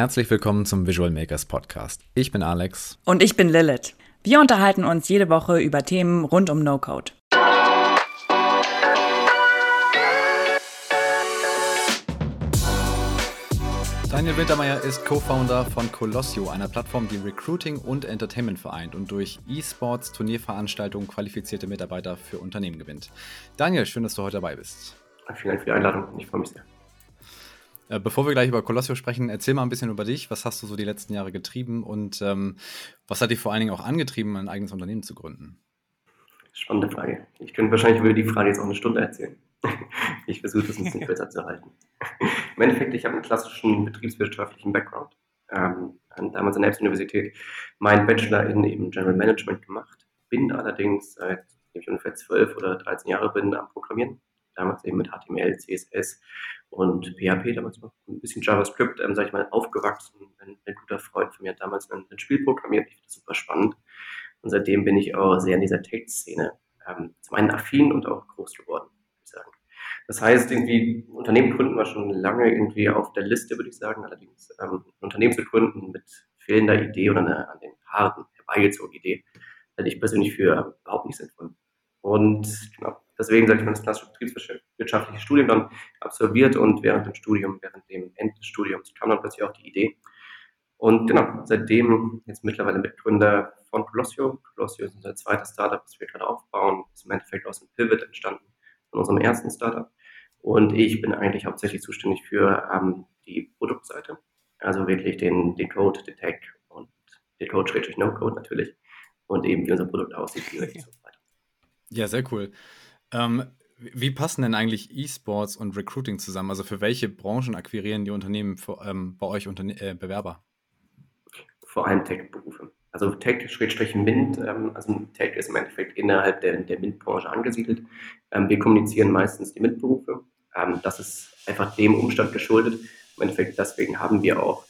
Herzlich willkommen zum Visual Makers Podcast. Ich bin Alex. Und ich bin Lilith. Wir unterhalten uns jede Woche über Themen rund um No-Code. Daniel Wintermeyer ist Co-Founder von Colossio, einer Plattform, die Recruiting und Entertainment vereint und durch E-Sports, Turnierveranstaltungen qualifizierte Mitarbeiter für Unternehmen gewinnt. Daniel, schön, dass du heute dabei bist. Vielen Dank für die Einladung. Ich freue mich sehr. Äh, bevor wir gleich über Colossio sprechen, erzähl mal ein bisschen über dich. Was hast du so die letzten Jahre getrieben und ähm, was hat dich vor allen Dingen auch angetrieben, ein eigenes Unternehmen zu gründen? Spannende Frage. Ich könnte wahrscheinlich über die Frage jetzt auch eine Stunde erzählen. ich versuche das ein bisschen kürzer zu halten. Im Endeffekt, ich habe einen klassischen betriebswirtschaftlichen Background. Ähm, damals an der Elbs-Universität meinen Bachelor in eben General Management gemacht. Bin allerdings seit ich ungefähr zwölf oder 13 Jahre bin am Programmieren damals eben mit HTML, CSS und PHP, damals noch ein bisschen JavaScript, ähm, sag ich mal, aufgewachsen. Ein, ein, guter Freund von mir hat damals ein, ein Spiel programmiert, ich finde das super spannend. Und seitdem bin ich auch sehr in dieser Tech-Szene ähm, zum einen affin und auch groß geworden, würde ich sagen. Das heißt, irgendwie Unternehmen gründen war schon lange irgendwie auf der Liste, würde ich sagen. Allerdings ähm, Unternehmen zu gründen mit fehlender Idee oder einer an den Haaren herbeigezogenen Idee, hätte ich persönlich für überhaupt nicht sinnvoll. Und genau, Deswegen sage ich mal, das klassische betriebswirtschaftliche Studium dann absolviert und während dem Studium, während dem Ende des Studiums kam dann plötzlich auch die Idee. Und genau, seitdem jetzt mittlerweile Mitgründer von Colossio. Colossio ist unser zweites Startup, das wir gerade aufbauen. Ist im Endeffekt aus dem Pivot entstanden von unserem ersten Startup. Und ich bin eigentlich hauptsächlich zuständig für ähm, die Produktseite. Also wirklich den, den Code, den Tag und den Code-No-Code natürlich. Und eben wie unser Produkt aussieht. Wie so. Ja, sehr cool. Ähm, wie passen denn eigentlich E-Sports und Recruiting zusammen? Also für welche Branchen akquirieren die Unternehmen für, ähm, bei euch Unterne äh, Bewerber? Vor allem Tech-Berufe. Also Tech-MINT, ähm, also Tech ist im Endeffekt innerhalb der, der MINT-Branche angesiedelt. Ähm, wir kommunizieren meistens die MINT-Berufe. Ähm, das ist einfach dem Umstand geschuldet. Im Endeffekt deswegen haben wir auch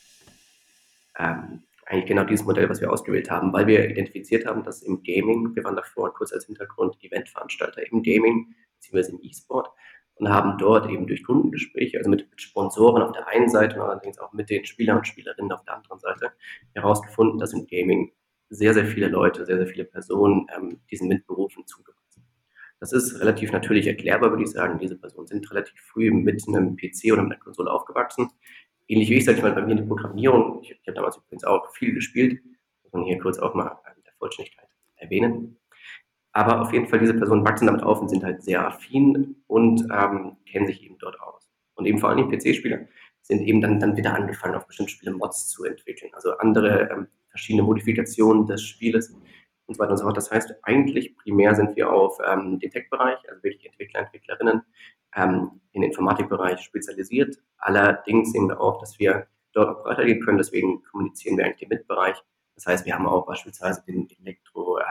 ähm, eigentlich genau dieses Modell, was wir ausgewählt haben, weil wir identifiziert haben, dass im Gaming, wir waren davor kurz als Hintergrund Eventveranstalter im Gaming, beziehungsweise im E-Sport und haben dort eben durch Kundengespräche, also mit, Sponsoren auf der einen Seite und allerdings auch mit den Spielern und Spielerinnen auf der anderen Seite herausgefunden, dass im Gaming sehr, sehr viele Leute, sehr, sehr viele Personen ähm, diesen Mitberufen zugewandt sind. Das ist relativ natürlich erklärbar, würde ich sagen. Diese Personen sind relativ früh mit einem PC oder mit einer Konsole aufgewachsen ähnlich wie ich, sage ich mal, bei mir in der Programmierung, ich, ich habe damals übrigens auch viel gespielt, muss man hier kurz auch mal der Vollständigkeit erwähnen. Aber auf jeden Fall, diese Personen wachsen damit auf und sind halt sehr affin und ähm, kennen sich eben dort aus. Und eben vor allem PC-Spieler sind eben dann, dann wieder angefangen, auf bestimmte Spiele Mods zu entwickeln, also andere ähm, verschiedene Modifikationen des Spieles und so weiter und so fort. Das heißt, eigentlich primär sind wir auf ähm, den Tech-Bereich, also wirklich Entwickler, Entwicklerinnen, ähm, in den Informatikbereich spezialisiert. Allerdings sehen wir auch, dass wir dort auch breiter gehen können. Deswegen kommunizieren wir eigentlich den Mitbereich. Das heißt, wir haben auch beispielsweise den Elektro, äh,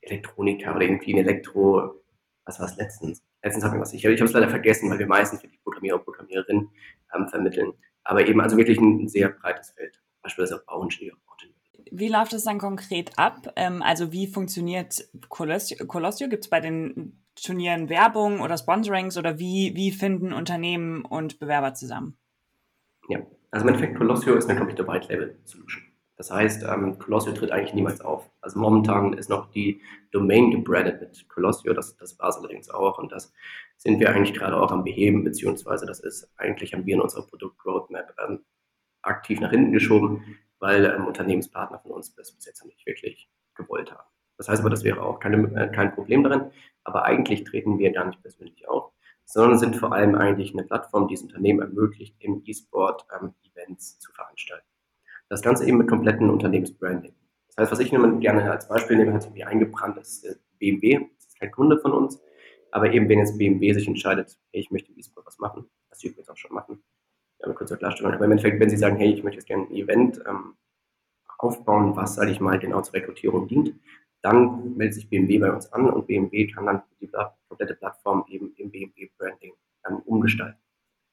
Elektroniker oder irgendwie ein Elektro, was war es letztens? Letztens hatten wir was, ich, ich habe es leider vergessen, weil wir meistens für die Programmierer und Programmiererinnen ähm, vermitteln. Aber eben also wirklich ein, sehr breites Feld. Beispielsweise auch Bauingenieur, wie läuft es dann konkret ab? Ähm, also wie funktioniert? Colossio? Gibt es bei den Turnieren Werbung oder Sponsorings oder wie, wie finden Unternehmen und Bewerber zusammen? Ja, also im Endeffekt Colossio ist eine komplette White Label Solution. Das heißt, ähm, Colossio tritt eigentlich niemals auf. Also momentan ist noch die Domain gebrandet mit Colossio, das, das war es allerdings auch und das sind wir eigentlich gerade auch am Beheben, beziehungsweise das ist eigentlich haben wir in unserer Produkt-Roadmap ähm, aktiv nach hinten geschoben, weil ähm, Unternehmenspartner von uns das bis jetzt noch nicht wirklich gewollt haben. Das heißt aber, das wäre auch keine, äh, kein Problem darin, aber eigentlich treten wir gar nicht persönlich auf, sondern sind vor allem eigentlich eine Plattform, die es Unternehmen ermöglicht, im E-Sport ähm, Events zu veranstalten. Das Ganze eben mit kompletten Unternehmensbranding. Das heißt, was ich gerne als Beispiel nehme, hat irgendwie eingebrannt, ist äh, BMW. Das ist kein Kunde von uns, aber eben wenn jetzt BMW sich entscheidet, hey, ich möchte im E-Sport was machen, was sie übrigens auch schon machen, ja, kurz zur Klarstellung, aber im Endeffekt, wenn sie sagen, hey, ich möchte jetzt gerne ein Event ähm, aufbauen, was, sage ich mal, genau zur Rekrutierung dient, dann meldet sich BMW bei uns an und BMW kann dann die komplette Plattform eben im BMW-Branding umgestalten.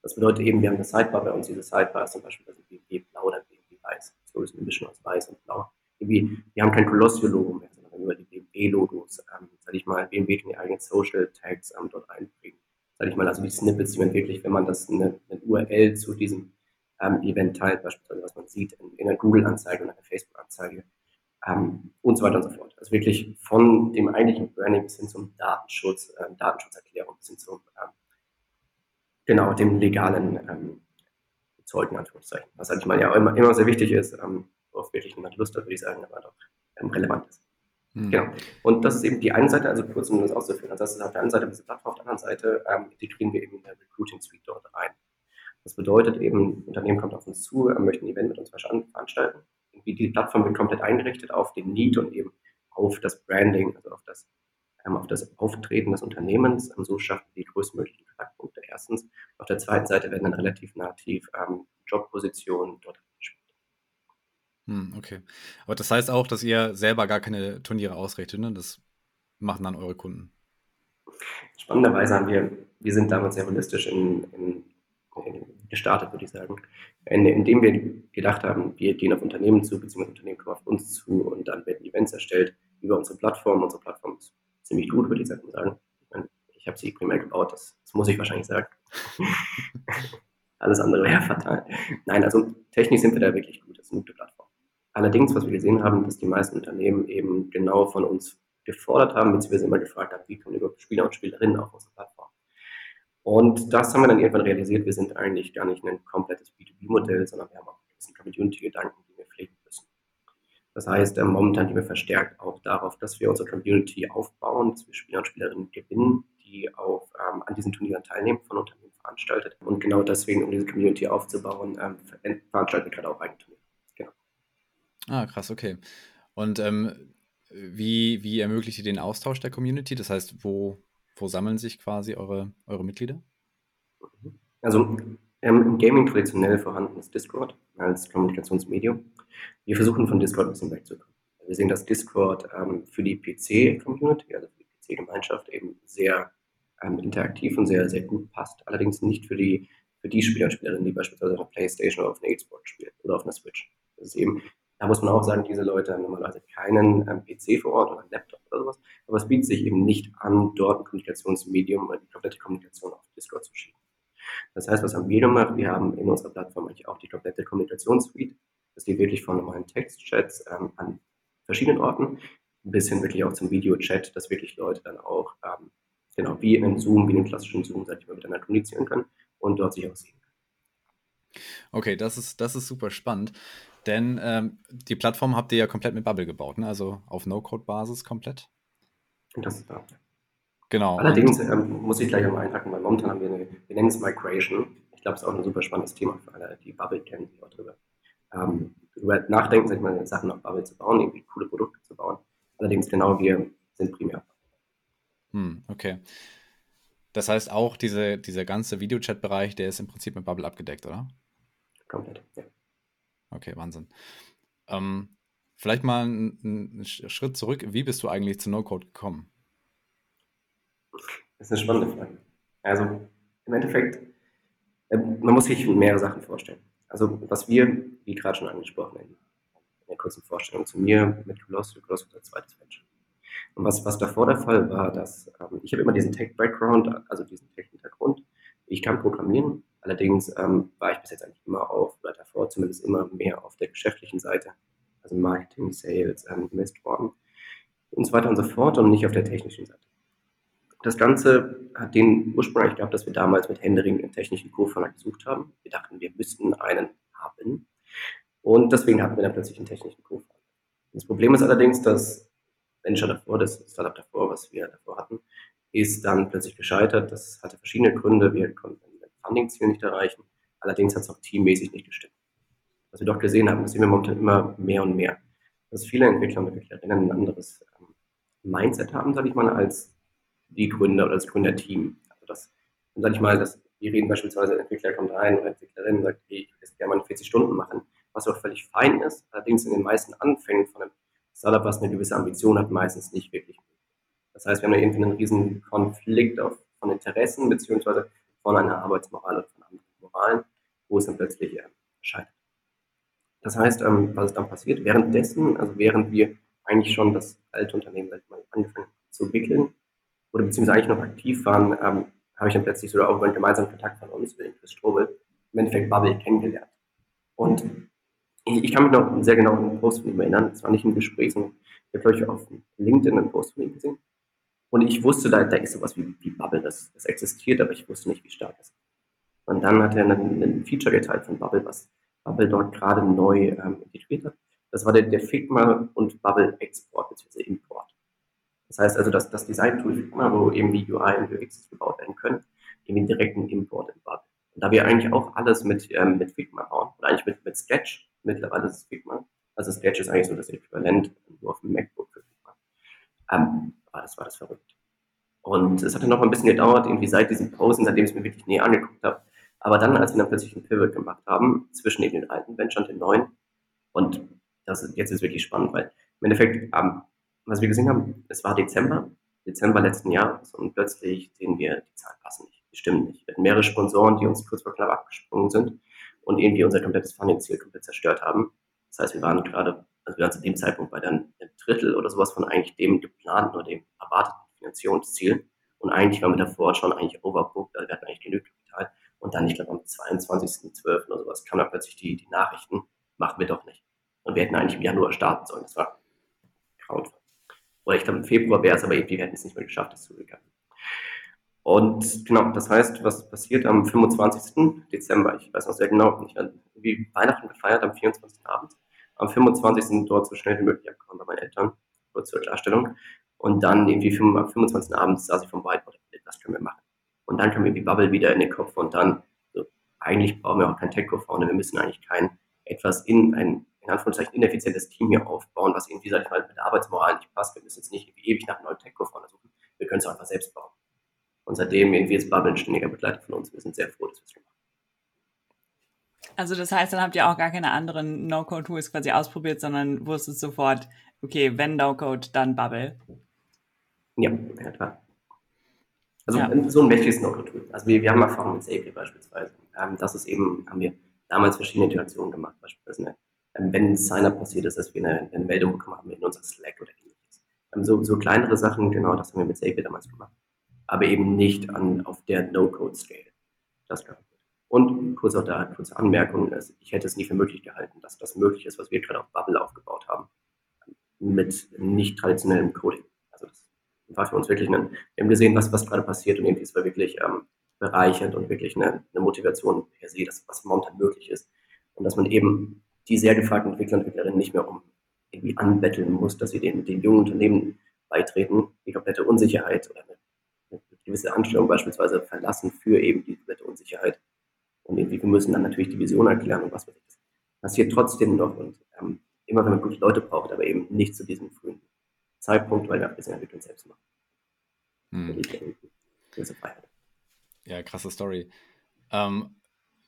Das bedeutet eben, wir haben eine Sidebar bei uns. Diese Sidebar ist zum Beispiel also BMW blau oder BMW weiß. So ist eine Mischung aus weiß und blau. Irgendwie, wir haben kein Colossio-Logo mehr, sondern über die BMW-Logos, ähm, sage ich mal, BMW kann die eigenen Social-Tags ähm, dort einbringen. Sage ich mal, also die Snippets, die man wirklich, wenn man das eine, eine URL zu diesem ähm, Event teilt, beispielsweise was man sieht in, in einer Google-Anzeige und einer Facebook-Anzeige ähm, und so weiter und so fort. Also wirklich von dem eigentlichen Branding bis hin zum Datenschutz, äh, Datenschutzerklärung bis hin zum ähm, genau dem legalen ähm, Zeug in Anführungszeichen. Was eigentlich mal ja immer, immer sehr wichtig ist, ähm, worauf wirklich niemand Lust hat, würde ich sagen, aber doch ähm, relevant ist. Mhm. Genau. Und das ist eben die eine Seite, also kurz um das auszuführen. Also das ist auf der einen Seite diese Plattform, auf der anderen Seite ähm, integrieren wir eben eine Recruiting Suite dort rein. Das bedeutet eben, Unternehmen kommt auf uns zu, möchten ein Event mit uns veranstalten. Die Plattform wird komplett eingerichtet auf den Need und eben auf das Branding, also auf das, ähm, auf das Auftreten des Unternehmens. Ähm, so schaffen wir die größtmöglichen Kontaktpunkte erstens. Auf der zweiten Seite werden dann relativ nativ ähm, Jobpositionen dort hm, okay. Aber das heißt auch, dass ihr selber gar keine Turniere ausrichtet, ne? Das machen dann eure Kunden. Spannenderweise haben wir, wir sind damals sehr holistisch in, in, in gestartet, würde ich sagen, in, indem wir gedacht haben, wir gehen auf Unternehmen zu, beziehungsweise Unternehmen kommen auf uns zu und dann werden Events erstellt über unsere Plattform. Unsere Plattform ist ziemlich gut, würde ich sagen. Ich, habe sie primär gebaut, das, das muss ich wahrscheinlich sagen. Alles andere wäre fatal. Nein, also technisch sind wir da wirklich gut. Das ist eine gute Plattform. Allerdings, was wir gesehen haben, dass die meisten Unternehmen eben genau von uns gefordert haben, beziehungsweise immer gefragt haben, wie kommen überhaupt Spieler und Spielerinnen auf unsere Plattform. Und das haben wir dann irgendwann realisiert, wir sind eigentlich gar nicht ein komplettes B2B-Modell, sondern wir haben auch ein bisschen Community-Gedanken, die wir pflegen müssen. Das heißt, äh, momentan gehen wir verstärkt auch darauf, dass wir unsere Community aufbauen, dass wir Spieler und Spielerinnen gewinnen, die auch ähm, an diesen Turnieren teilnehmen, von Unternehmen veranstaltet. Und genau deswegen, um diese Community aufzubauen, ähm, veranstalten wir gerade auch eigene Turniere. Ah, krass, okay. Und ähm, wie, wie ermöglicht ihr den Austausch der Community? Das heißt, wo, wo sammeln sich quasi eure, eure Mitglieder? Also ähm, im Gaming traditionell vorhanden ist Discord als Kommunikationsmedium. Wir versuchen von Discord ein bisschen wegzukommen. Wir sehen, dass Discord ähm, für die PC-Community, also für die PC-Gemeinschaft, eben sehr ähm, interaktiv und sehr, sehr gut passt. Allerdings nicht für die, für die Spieler und Spielerinnen, die beispielsweise auf einer Playstation oder auf einer Xbox spielen oder auf einer Switch. Das ist eben da muss man auch sagen, diese Leute haben normalerweise keinen ähm, PC vor Ort oder einen Laptop oder sowas. Aber es bietet sich eben nicht an, dort ein Kommunikationsmedium oder die komplette Kommunikation auf Discord zu schieben. Das heißt, was haben wir gemacht? Wir haben in unserer Plattform eigentlich auch die komplette Kommunikationssuite. Das geht wirklich von normalen Textchats ähm, an verschiedenen Orten bis hin wirklich auch zum Videochat, dass wirklich Leute dann auch ähm, genau wie in einem Zoom, wie in einem klassischen Zoom, sag ich mal, miteinander kommunizieren können und dort sich auch sehen können. Okay, das ist, das ist super spannend. Denn ähm, die Plattform habt ihr ja komplett mit Bubble gebaut, ne? also auf No-Code-Basis komplett. Das ist da. Genau. Allerdings ähm, muss ich gleich einmal einhaken, weil momentan haben wir eine, wir nennen es Migration. Ich glaube, es ist auch ein super spannendes Thema für alle, die Bubble kennen, die auch darüber, ähm, darüber nachdenken, sag ich mal, Sachen auf Bubble zu bauen, irgendwie coole Produkte zu bauen. Allerdings genau, wir sind primär. Hm, okay. Das heißt auch, diese, dieser ganze Videochat-Bereich, der ist im Prinzip mit Bubble abgedeckt, oder? Komplett, ja. Okay, Wahnsinn. Ähm, vielleicht mal einen Schritt zurück. Wie bist du eigentlich zu No-Code gekommen? Das ist eine spannende Frage. Also im Endeffekt, äh, man muss sich mehrere Sachen vorstellen. Also was wir, wie gerade schon angesprochen, in, der kurzen Vorstellung zu mir mit Colossal, Colossal als zweites Venture. Und was, was davor der Fall war, dass ähm, ich habe immer diesen Tech-Background, also diesen Tech-Hintergrund. Ich kann programmieren, allerdings ähm, war ich bis jetzt eigentlich immer auf, oder davor zumindest immer mehr auf der geschäftlichen Seite, also Marketing, Sales, ähm, Investoren und so weiter und so fort und nicht auf der technischen Seite. Das Ganze hat den Ursprung eigentlich gehabt, dass wir damals mit Händering einen technischen Co-Founder gesucht haben. Wir dachten, wir müssten einen haben. Und deswegen hatten wir dann plötzlich einen technischen Co-Founder. Das Problem ist allerdings, dass Venture davor, das Startup davor, was wir davor hatten, ist dann plötzlich gescheitert. Das hatte verschiedene Gründe. Wir konnten Funding-Ziel nicht erreichen. Allerdings hat es auch teammäßig nicht gestimmt. Was wir doch gesehen haben, das sehen wir momentan immer mehr und mehr, dass viele Entwickler und Entwicklerinnen ein anderes ähm, Mindset haben, sage ich mal, als die Gründer oder das Gründerteam. Also das, sage ich mal, dass wir reden beispielsweise, ein Entwickler kommt rein oder Entwicklerin sagt, hey, ich will gerne mal 40 Stunden machen, was auch völlig fein ist. Allerdings in den meisten Anfängen von einem Startup, was eine gewisse Ambition hat, meistens nicht wirklich. Das heißt, wir haben da irgendwie einen riesen Konflikt auf, von Interessen beziehungsweise von einer Arbeitsmoral oder von anderen Moralen, wo es dann plötzlich äh, scheitert. Das heißt, ähm, was ist dann passiert? Währenddessen, also während wir eigentlich schon das alte Unternehmen sag ich mal, angefangen zu entwickeln oder beziehungsweise eigentlich noch aktiv waren, ähm, habe ich dann plötzlich sogar auch über einen gemeinsamen Kontakt von uns, den Chris Strobel, im Endeffekt Bubble kennengelernt. Und ich, ich, kann mich noch sehr genau an einen Post von ihm erinnern. Es war nicht ein Gespräch, sondern ich habe, ich, auf LinkedIn einen Post von ihm gesehen. Und ich wusste, da, da ist sowas wie, wie Bubble, das, das existiert, aber ich wusste nicht, wie stark es ist. Und dann hat er ein, ein Feature geteilt von Bubble, was Bubble dort gerade neu ähm, integriert hat. Das war der, der Figma und Bubble Export bzw. Import. Das heißt also, dass das Design-Tool Figma, wo eben die UI und UX gebaut werden können, eben direkten Import in Bubble. Und da wir eigentlich auch alles mit, ähm, mit Figma bauen, oder eigentlich mit, mit Sketch, mittlerweile ist es Figma. Also Sketch ist eigentlich so das Äquivalent nur auf dem MacBook für Figma. Ähm, das war das verrückt. Und es hat dann noch ein bisschen gedauert, irgendwie seit diesem Posen, seitdem ich es mir wirklich näher angeguckt habe. Aber dann, als wir dann plötzlich einen Pivot gemacht haben, zwischen eben den alten Venture und den neuen, und das ist, jetzt ist wirklich spannend, weil im Endeffekt, ähm, was wir gesehen haben, es war Dezember, Dezember letzten Jahres und plötzlich sehen wir, die Zahlen passen nicht, die stimmen nicht. Wir hatten mehrere Sponsoren, die uns kurz vor knapp abgesprungen sind und irgendwie unser komplettes Funding-Ziel komplett zerstört haben. Das heißt, wir waren gerade, also wir waren zu dem Zeitpunkt bei dann einem Drittel oder sowas von eigentlich dem geplanten oder dem erwarteten Finanzierungsziel. Und eigentlich waren wir davor schon eigentlich overbooked, also wir hatten eigentlich genügend Kapital. Und dann, ich glaube, am 22.12. oder sowas kam dann plötzlich die, die Nachrichten, machen wir doch nicht. Und wir hätten eigentlich im Januar starten sollen. Das war grauenvoll. Oder ich glaube, im Februar wäre es, aber irgendwie, wir hätten es nicht mehr geschafft, das zu bekommen. Und genau, das heißt, was passiert am 25. Dezember? Ich weiß noch sehr genau, ich habe Weihnachten gefeiert am 24. Abend. Am 25. dort so schnell wie möglich angekommen bei meinen Eltern, kurz zur Klarstellung. Und dann irgendwie am 25. Abend saß ich vom Whiteboard, was können wir machen? Und dann kam mir die Bubble wieder in den Kopf und dann, so, eigentlich brauchen wir auch kein Tech-Co-Founder, wir müssen eigentlich kein etwas in ein in Anführungszeichen ineffizientes Team hier aufbauen, was irgendwie, sag ich mal, mit der Arbeitsmoral nicht passt. Wir müssen jetzt nicht ewig nach neuen Tech-Co-Founder suchen. Wir können es auch einfach selbst bauen. Und seitdem irgendwie ist Bubble ein ständiger Begleiter von uns. Wir sind sehr froh, dass wir es machen. Also das heißt, dann habt ihr auch gar keine anderen No-Code-Tools quasi ausprobiert, sondern wusstet sofort, okay, wenn No-Code, dann Bubble. Ja, ja klar. Also ja. so ein mächtiges No-Code-Tool. Also wir, wir haben Erfahrung mit Zapier beispielsweise. Ähm, das ist eben, haben wir damals verschiedene Interaktionen gemacht, beispielsweise ähm, wenn ein Sign-up passiert ist, dass wir eine, eine, Meldung bekommen haben in unser Slack oder ähnliches. Ähm, so, so kleinere Sachen, genau, das haben wir mit Zapier damals gemacht. Aber eben nicht an, auf der No-Code-Scale. Das kann und kurz auch da, kurze Anmerkung, ich hätte es nie für möglich gehalten, dass das möglich ist, was wir gerade auf Bubble aufgebaut haben, mit nicht traditionellem Coding. Also das war für uns wirklich ein, wir haben gesehen, was, was gerade passiert und irgendwie es war wirklich ähm, bereichernd und wirklich eine, eine Motivation per se, dass was momentan möglich ist. Und dass man eben die sehr gefragten Entwickler und Entwicklerinnen nicht mehr um irgendwie anbetteln muss, dass sie den, den jungen Unternehmen beitreten, die komplette Unsicherheit oder eine, eine gewisse Anstellung beispielsweise verlassen für eben die komplette Unsicherheit. Und irgendwie, wir müssen dann natürlich die Vision erklären und was weiß ich. Das passiert trotzdem noch und ähm, immer wenn man gute Leute braucht, aber eben nicht zu diesem frühen Zeitpunkt, weil wir ein bisschen Entwicklung selbst machen. Hm. Ja, krasse Story. Ähm,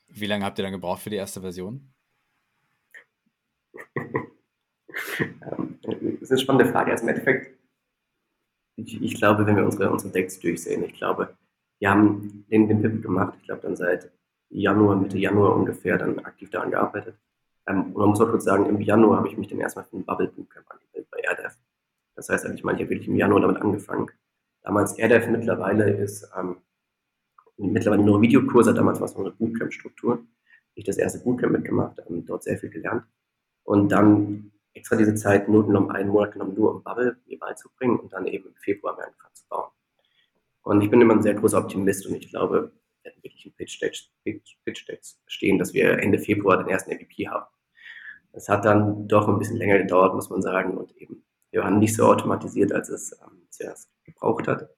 wie lange habt ihr dann gebraucht für die erste Version? Ähm, das ist eine spannende Frage. Also im Endeffekt, ich, ich, glaube, wenn wir unsere, unsere Decks durchsehen, ich glaube, wir haben den, den Pivot gemacht, ich glaube dann seit Januar, Mitte Januar ungefähr dann aktiv daran gearbeitet. Ähm, und man muss auch kurz sagen, im Januar habe ich mich dann erstmal für ein Bubble Bootcamp angemeldet bei RDF. Das heißt, ich meine, ich habe wirklich im Januar damit angefangen. Damals RDF mittlerweile ist ähm, mittlerweile nur Videokurse, damals war es nur eine Bootcamp-Struktur. Ich das erste Bootcamp mitgemacht, ähm, dort sehr viel gelernt und dann extra diese Zeit nur genommen, einen Monat genommen, nur um Bubble mir beizubringen und dann eben im Februar angefangen zu bauen. Und ich bin immer ein sehr großer Optimist und ich glaube, wir werden wirklich im Pitch-Stage Pitch, Pitch stehen, dass wir Ende Februar den ersten MVP haben. Das hat dann doch ein bisschen länger gedauert, muss man sagen, und eben, wir waren nicht so automatisiert, als es ähm, zuerst gebraucht hat.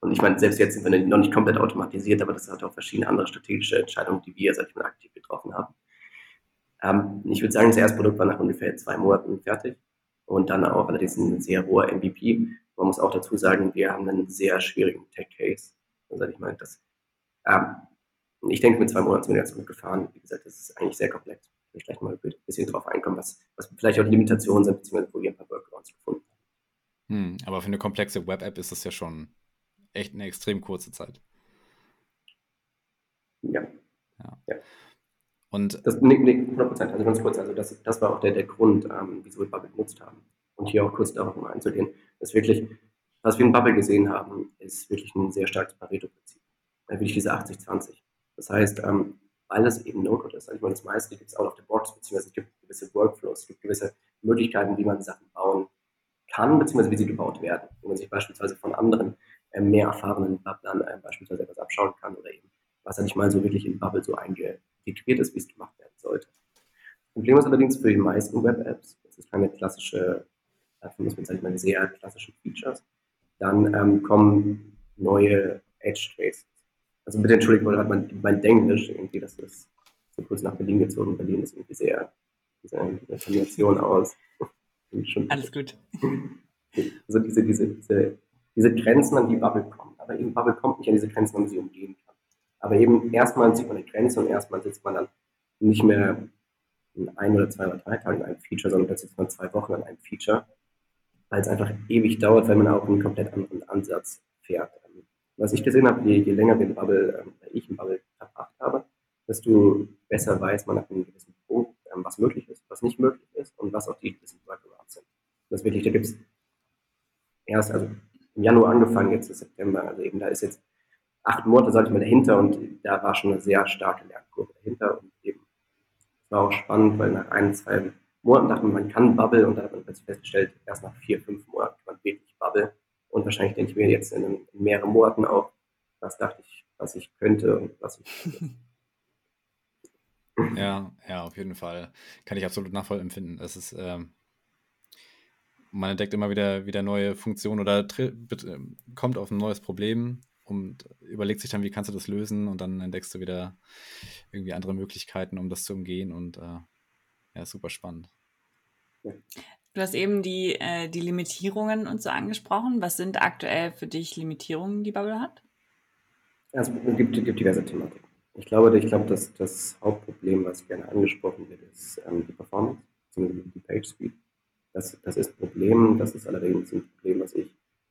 Und ich meine, selbst jetzt sind wir noch nicht komplett automatisiert, aber das hat auch verschiedene andere strategische Entscheidungen, die wir, sag ich mal, aktiv getroffen haben. Ähm, ich würde sagen, das erste Produkt war nach ungefähr zwei Monaten fertig und dann auch allerdings ein sehr hoher MVP. Man muss auch dazu sagen, wir haben einen sehr schwierigen Tech-Case. Also ich meine, das, ähm, ich denke, mit zwei Monaten sind wir ganz gut gefahren. Wie gesagt, das ist eigentlich sehr komplex. Ich will gleich mal ein bisschen drauf einkommen, was, was vielleicht auch Limitationen sind, beziehungsweise wo wir ein paar Workarounds gefunden haben. Hm, aber für eine komplexe Web-App ist das ja schon echt eine extrem kurze Zeit. Ja. ja. ja. Und das, nee, nee, 100 Prozent, also ganz kurz, also das, das war auch der, der Grund, ähm, wieso wir Bubble genutzt haben. Und hier auch kurz darauf mal einzugehen, dass wirklich, was wir in Bubble gesehen haben, ist wirklich ein sehr starkes Pareto-Prinzip. Wirklich diese 80-20. Das heißt, ähm, weil es eben No-Code ist. Also ich meine, das meiste gibt es out of the box, beziehungsweise es gibt gewisse Workflows, es gibt gewisse Möglichkeiten, wie man Sachen bauen kann, beziehungsweise wie sie gebaut werden. Wenn man sich beispielsweise von anderen äh, mehr erfahrenen Bubblern äh, beispielsweise etwas abschauen kann oder eben, was ja nicht mal so wirklich in Bubble so eingetegriert ist, wie es gemacht werden sollte. Das Problem ist allerdings für die meisten Web-Apps, das ist keine klassische Plattform, das sind mal sehr klassische Features, dann ähm, kommen neue Edge Traces. Also bitte entschuldigt, weil mein, mein Denglisch irgendwie, das ist so kurz nach Berlin gezogen. Berlin ist irgendwie sehr, diese, diese Kombination aus. Alles gut. Also diese, diese, diese, diese Grenzen, an die Bubble kommt. Aber eben Bubble kommt nicht an diese Grenzen, wenn man sie umgehen kann. Aber eben erstmal sieht man eine Grenze und erstmal sitzt man dann nicht mehr in ein oder zwei oder drei Tagen an einem Feature, sondern dann sitzt man zwei Wochen an einem Feature, weil es einfach ewig dauert, weil man auch einen komplett anderen Ansatz fährt. Was ich gesehen habe, je, je länger wir in Bubble, ähm, ich in Bubble verbracht habe, desto besser weiß man nach einem gewissen Punkt, ähm, was möglich ist, was nicht möglich ist und was auch die gewissen Workarounds sind. Das wirklich, da gibt es erst, also im Januar angefangen, jetzt ist September, also eben da ist jetzt acht Monate, sag ich mal, dahinter und da war schon eine sehr starke Lernkurve dahinter und eben, war auch spannend, weil nach ein, zwei Monaten dachte man, man kann Bubble und da hat man festgestellt, erst nach vier, fünf Monaten kann man wirklich Bubble und wahrscheinlich denke ich mir jetzt in, in mehreren Monaten auch, was dachte ich, was ich könnte und was ich Ja, ja, auf jeden Fall. Kann ich absolut nachvollziehen. Es ist, ähm, man entdeckt immer wieder, wieder neue Funktionen oder ähm, kommt auf ein neues Problem und überlegt sich dann, wie kannst du das lösen und dann entdeckst du wieder irgendwie andere Möglichkeiten, um das zu umgehen und äh, ja, super spannend. Du hast eben die, äh, die Limitierungen und so angesprochen. Was sind aktuell für dich Limitierungen, die Bubble hat? Also es gibt, gibt diverse Thematiken. Ich glaube, ich glaube, dass das Hauptproblem, was gerne angesprochen wird, ist ähm, die Performance, beziehungsweise die Page Speed. Das, das ist ein Problem, das ist allerdings ein Problem, was ich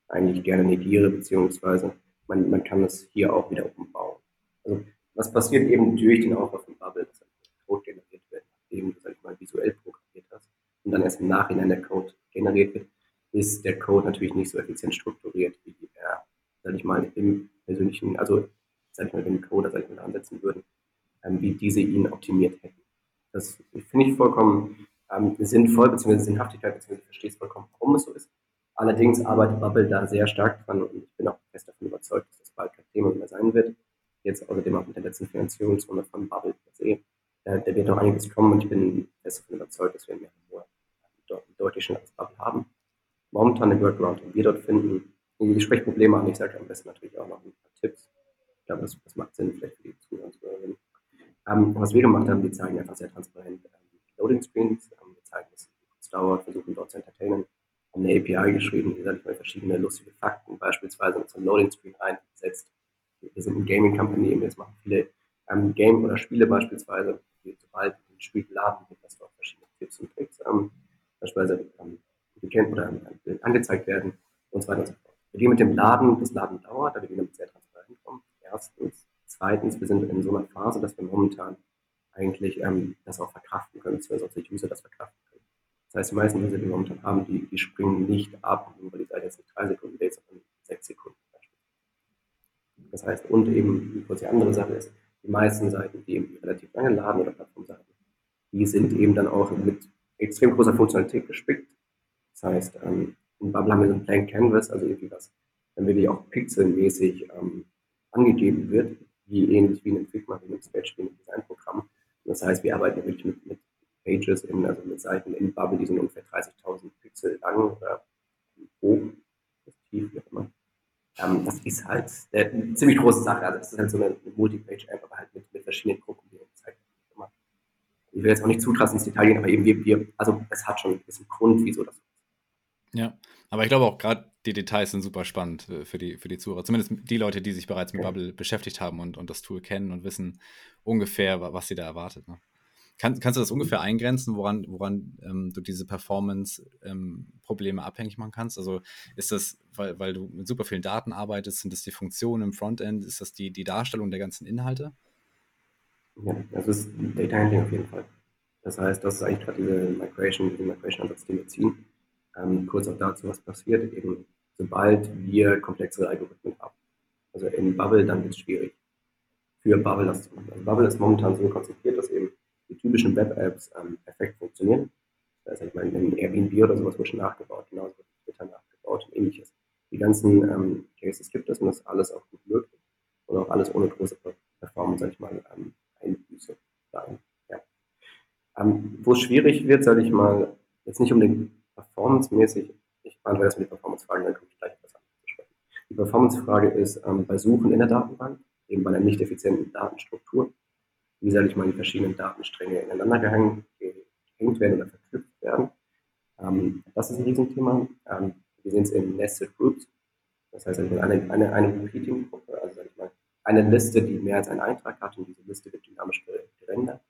eigentlich gerne negiere, beziehungsweise man, man kann es hier auch wieder umbauen. Also was passiert eben durch den Aufbau von Bubble, dass Code generiert wird, du, sag ich mal, visuell programmiert und dann erst im Nachhinein der Code generiert wird, ist der Code natürlich nicht so effizient strukturiert, wie er, sag ich mal, im persönlichen, also sag ich mal, wenn Coder, sag ich mal, ansetzen würden, ähm, wie diese ihn optimiert hätten. Das finde ich vollkommen ähm, sinnvoll, beziehungsweise Sinnhaftigkeit, beziehungsweise verstehe es vollkommen, warum es so ist. Allerdings arbeitet Bubble da sehr stark dran und ich bin auch fest davon überzeugt, dass das bald kein Thema mehr sein wird. Jetzt außerdem auch mit der letzten Finanzierungsrunde von Bubble per se. Äh, da wird noch einiges kommen und ich bin fest davon überzeugt, dass wir mehr schneller als Bubble haben. Momentan eine Workaround, die wir dort finden, die Gesprächsprobleme an. Ich sage am besten natürlich auch noch ein paar Tipps. Ich glaube, das, das macht Sinn vielleicht für die Zuhörer Zuhörerinnen. Ähm, was wir gemacht haben, wir zeigen einfach sehr transparent ähm, Loading Screens. Ähm, wir zeigen, dass es dauert, versuchen dort zu entertainen. Haben eine API geschrieben, die, sage ich mal, verschiedene lustige Fakten beispielsweise in so ein Loading Screen reinsetzt. Wir sind eine Gaming Company, wir machen viele ähm, Game oder Spiele beispielsweise. Sobald ein Spiel laden, gibt es dort verschiedene Tipps und Tricks. Ähm, beispielsweise ähm, gekannt oder äh, angezeigt werden und so weiter und so fort. Wir gehen mit dem Laden, das Laden dauert, da wir damit sehr transparent kommen. Erstens. Zweitens, wir sind in so einer Phase, dass wir momentan eigentlich ähm, das auch verkraften können, beziehungsweise die User das verkraften können. Das heißt, die meisten User, die wir momentan haben, die, die springen nicht ab, nur weil die Seite jetzt nicht drei Sekunden lädt, sondern sechs Sekunden. Das heißt, und eben, kurz die andere Sache ist, die meisten Seiten, die eben relativ lange laden oder Plattformseiten, die sind eben dann auch mit extrem großer Funktionalität gespickt. Das heißt, ähm, in Bubble haben wir so ein Blank Canvas, also irgendwie was, dann wirklich auch pixelmäßig ähm, angegeben wird, wie ähnlich wie in einem Figma, wie in einem Sketch, wie in einem Designprogramm. das heißt, wir arbeiten wirklich mit, mit Pages, in, also mit Seiten in Bubble, die sind ungefähr 30.000 Pixel lang oder hoch, tief, wie auch immer. Ähm, das ist halt eine ziemlich große Sache. Also das ist halt so eine, eine Multi-Page-App, aber halt mit, mit verschiedenen Gruppen, die gezeigt werden. Ich will jetzt auch nicht zu krass ins Detail gehen, aber eben wir, wir also es hat schon einen Grund, wieso das. Ja, aber ich glaube auch gerade die Details sind super spannend äh, für die, für die Zuhörer. Zumindest die Leute, die sich bereits mit Bubble beschäftigt haben und, und das Tool kennen und wissen ungefähr, was sie da erwartet. Ne? Kann, kannst du das ungefähr eingrenzen, woran, woran ähm, du diese Performance-Probleme ähm, abhängig machen kannst? Also ist das, weil, weil du mit super vielen Daten arbeitest, sind das die Funktionen im Frontend? Ist das die, die Darstellung der ganzen Inhalte? Ja, das ist Data Handling auf jeden Fall. Das heißt, das ist eigentlich gerade diese Migration, diesen Migration-Ansatz, den wir ziehen. Ähm, kurz auch dazu, was passiert, eben sobald wir komplexere Algorithmen haben. Also in Bubble, dann wird es schwierig. für Bubble das zu machen. Also Bubble ist momentan so konzipiert, dass eben die typischen Web-Apps ähm, perfekt funktionieren. Das heißt, ich meine, in Airbnb oder sowas wird schon nachgebaut, genauso wird Twitter nachgebaut und ähnliches. Die ganzen ähm, Cases gibt es und das alles auch gut möglich und auch alles ohne große Performance, sag ich mal, ähm, Einbüße sein. Ja. Ähm, Wo es schwierig wird, sage ich mal, jetzt nicht unbedingt performance-mäßig, ich beantworte erstmal die Performance-Fragen, dann komme ich gleich etwas anderes zu sprechen. Die Performance-Frage ist ähm, bei Suchen in der Datenbank, eben bei einer nicht effizienten Datenstruktur, wie sage ich mal, die verschiedenen Datenstränge ineinander gehängt werden oder verknüpft werden. Ähm, das ist ein Riesenthema. Ähm, wir sehen es in Nested Groups. Das heißt, eine, eine, eine Repeating-Gruppe, also sage ich mal, eine Liste, die mehr als einen Eintrag hat und diese Liste wird dynamisch gerendert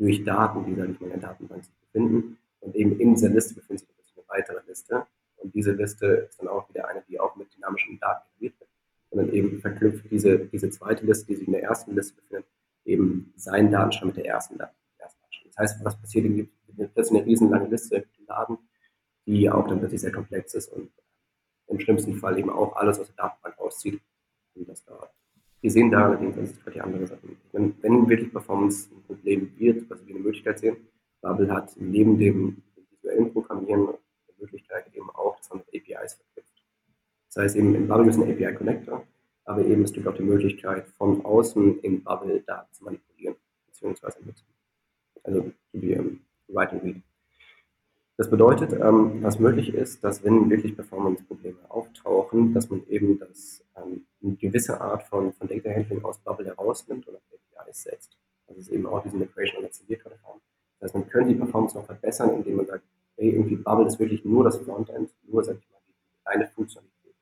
durch Daten, die, sage in der Datenbank sich befinden. Und eben in dieser Liste befindet sich eine weitere Liste. Und diese Liste ist dann auch wieder eine, die auch mit dynamischen Daten generiert wird. Und dann eben verknüpft diese, diese zweite Liste, die sich in der ersten Liste befindet, eben seinen Datenstamm mit der ersten Datenstamm. Das heißt, was passiert, in plötzlich eine riesenlange Liste geladen, die auch dann plötzlich sehr komplex ist und im schlimmsten Fall eben auch alles aus der Datenbank auszieht. Und das dauert. Wir sehen da allerdings, das ist die andere Sache. Wenn, wenn wirklich Performance ein Problem wird, was wir eine Möglichkeit sehen, Bubble hat neben dem visuellen Programmieren die Möglichkeit eben auch, dass man mit APIs verknüpft. Das heißt eben, in Bubble ist ein API-Connector, aber eben es gibt auch die Möglichkeit, von außen in Bubble Daten zu manipulieren, beziehungsweise nutzen. Also wie um, Write and Read. Das bedeutet, ähm, was möglich ist, dass wenn wirklich Performance-Probleme auftauchen, dass man eben das, ähm, eine gewisse Art von, von Data Handling aus Bubble herausnimmt und auf APIs setzt. Das ist eben auch diese Migration als wir gerade haben. Das heißt, man könnte die Performance noch verbessern, indem man sagt, hey, irgendwie Bubble ist wirklich nur das Frontend, nur, sag ich mal, die eine Funktionalität.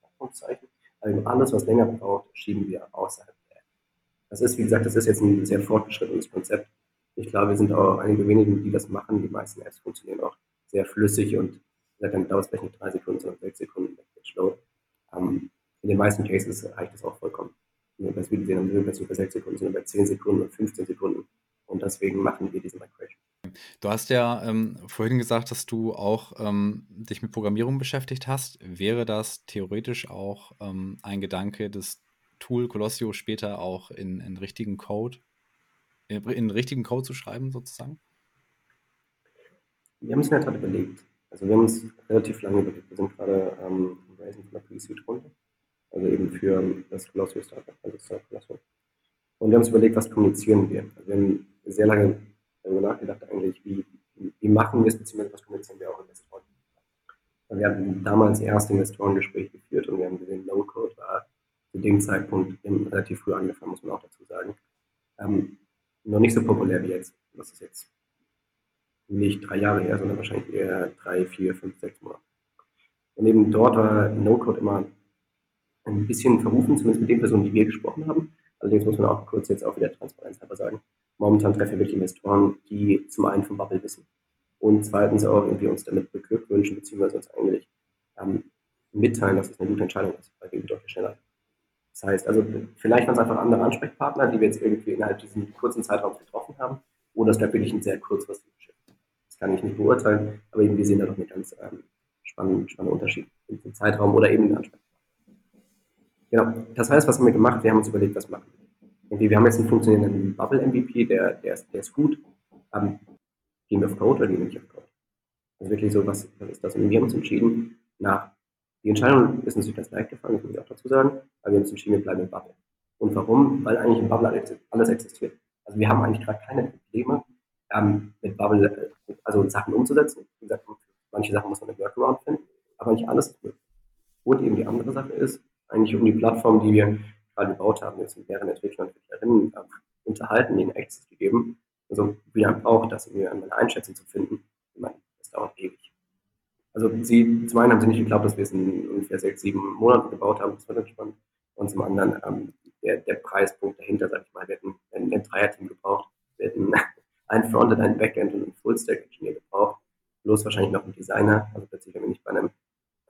Also alles, was länger braucht, schieben wir außerhalb der App. Das ist, wie gesagt, das ist jetzt ein sehr fortgeschrittenes Konzept. Ich glaube, wir sind auch einige wenigen, die das machen. Die meisten Apps funktionieren auch sehr flüssig und dann dauert es vielleicht nicht drei Sekunden, sondern sechs Sekunden, slow. Ähm, in den meisten Cases reicht das auch vollkommen. Wenn wir das Video sehen, dann sind wir plötzlich bei sechs Sekunden, sondern bei zehn Sekunden und 15 Sekunden. Und deswegen machen wir diese Migration. Du hast ja ähm, vorhin gesagt, dass du auch ähm, dich mit Programmierung beschäftigt hast. Wäre das theoretisch auch ähm, ein Gedanke, das Tool Colossio später auch in, in richtigen Code, in, in richtigen Code zu schreiben, sozusagen? Wir haben es in der Tat überlegt. Also wir haben es relativ lange überlegt. Wir sind gerade ähm, im Raising von der Pre-Seed runter. Also eben für das Colossio Startup, also Star Colossio. Und wir haben uns überlegt, was kommunizieren wir. Also wir haben sehr lange darüber nachgedacht eigentlich, wie, wie machen wir es, beziehungsweise was kommunizieren wir auch Investoren. Wir haben damals erst Investorengespräch geführt und wir haben gesehen, No-Code war zu dem Zeitpunkt relativ früh angefangen, muss man auch dazu sagen. Ähm, noch nicht so populär wie jetzt. Nicht drei Jahre her, sondern wahrscheinlich eher drei, vier, fünf, sechs Monate. Und eben dort war No-Code immer ein bisschen verrufen, zumindest mit den Personen, die wir gesprochen haben. Allerdings muss man auch kurz jetzt auch wieder Transparenz halber sagen. Momentan treffen wir wirklich Investoren, die zum einen vom Bubble wissen und zweitens auch irgendwie uns damit beglückwünschen, beziehungsweise uns eigentlich ähm, mitteilen, dass es eine gute Entscheidung ist, weil wir deutlich schneller. Das heißt, also vielleicht waren es einfach andere Ansprechpartner, die wir jetzt irgendwie innerhalb dieses kurzen Zeitraums getroffen haben, oder es gab wirklich ein sehr kurzfristiges kann ich nicht beurteilen, aber eben wir sehen da doch einen ganz ähm, spannenden, spannenden Unterschied im Zeitraum oder eben in Ansprechpartner. Genau, das heißt, was haben wir gemacht? Wir haben uns überlegt, was machen wir. Wir haben jetzt einen funktionierenden Bubble-MVP, der, der, ist, der ist gut. Ähm, gehen wir auf Code oder gehen wir nicht auf Code? Also wirklich so, was, was ist das? Und wir haben uns entschieden, nach, die Entscheidung ist nicht ganz leicht gefallen, das muss ich auch dazu sagen, aber wir haben uns entschieden, wir bleiben im Bubble. Und warum? Weil eigentlich im Bubble alles existiert. Also wir haben eigentlich gerade keine Probleme, ähm, mit Bubble, also Sachen umzusetzen. Wie gesagt, manche Sachen muss man mit Workaround finden, aber nicht alles. Und eben die andere Sache ist, eigentlich um die Plattform, die wir gerade gebaut haben, jetzt mit deren Entwickler und Entwicklerinnen äh, unterhalten, ihnen Access gegeben. Also wie lange braucht das, um eine Einschätzung zu finden? Ich meine, das dauert ewig. Also sie, zum einen haben sie nicht geglaubt, dass wir es in ungefähr sechs, sieben Monaten gebaut haben, das war dann spannend. Und zum anderen ähm, der, der Preispunkt dahinter, sag ich mal, wir hätten ein Dreierteam gebraucht, wir hätten ein Frontend, ein Backend und ein Full-Stack-Engineer gebraucht, bloß wahrscheinlich noch ein Designer. Also plötzlich wir nicht bei einem,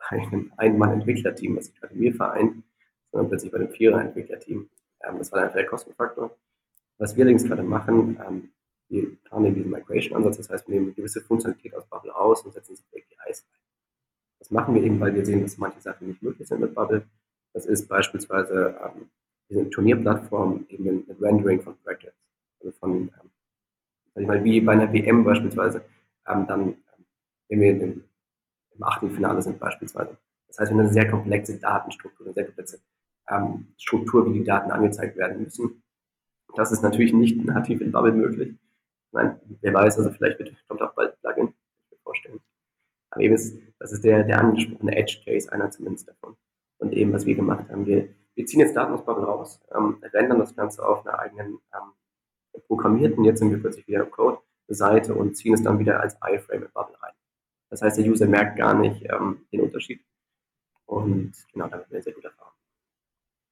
einem Ein-Mann-Entwicklerteam, was sich gerade mir vereint, sondern plötzlich bei einem Vierer-Entwicklerteam. Ähm, das war einfach der Kostenfaktor. Was wir allerdings gerade machen, ähm, wir planen diesen Migration-Ansatz, das heißt, wir nehmen eine gewisse Funktionalität aus Bubble aus und setzen es auf APIs ein. Das machen wir eben, weil wir sehen, dass manche Sachen nicht möglich sind mit Bubble. Das ist beispielsweise ähm, diese Turnierplattform eben ein Rendering von Brackets. Also von, ähm, sag ich mal, wie bei einer WM beispielsweise, ähm, dann, wenn wir im, im Achtelfinale sind beispielsweise. Das heißt, wir haben eine sehr komplexe Datenstruktur, eine sehr komplexe ähm, Struktur, wie die Daten angezeigt werden müssen. Das ist natürlich nicht nativ in Bubble möglich. Ich meine, wer weiß, also vielleicht wird, kommt auch bald Plugin, ich mir vorstellen. Aber eben ist, das ist der, der angesprochene Edge Case, einer zumindest davon. Und eben, was wir gemacht haben, wir, wir ziehen jetzt Daten aus Bubble raus, ähm, rendern das Ganze auf einer eigenen ähm, programmierten, jetzt sind wir plötzlich wieder im Code, Seite und ziehen es dann wieder als iFrame in Bubble rein. Das heißt, der User merkt gar nicht ähm, den Unterschied. Und genau, damit wir sehr gut erfahren.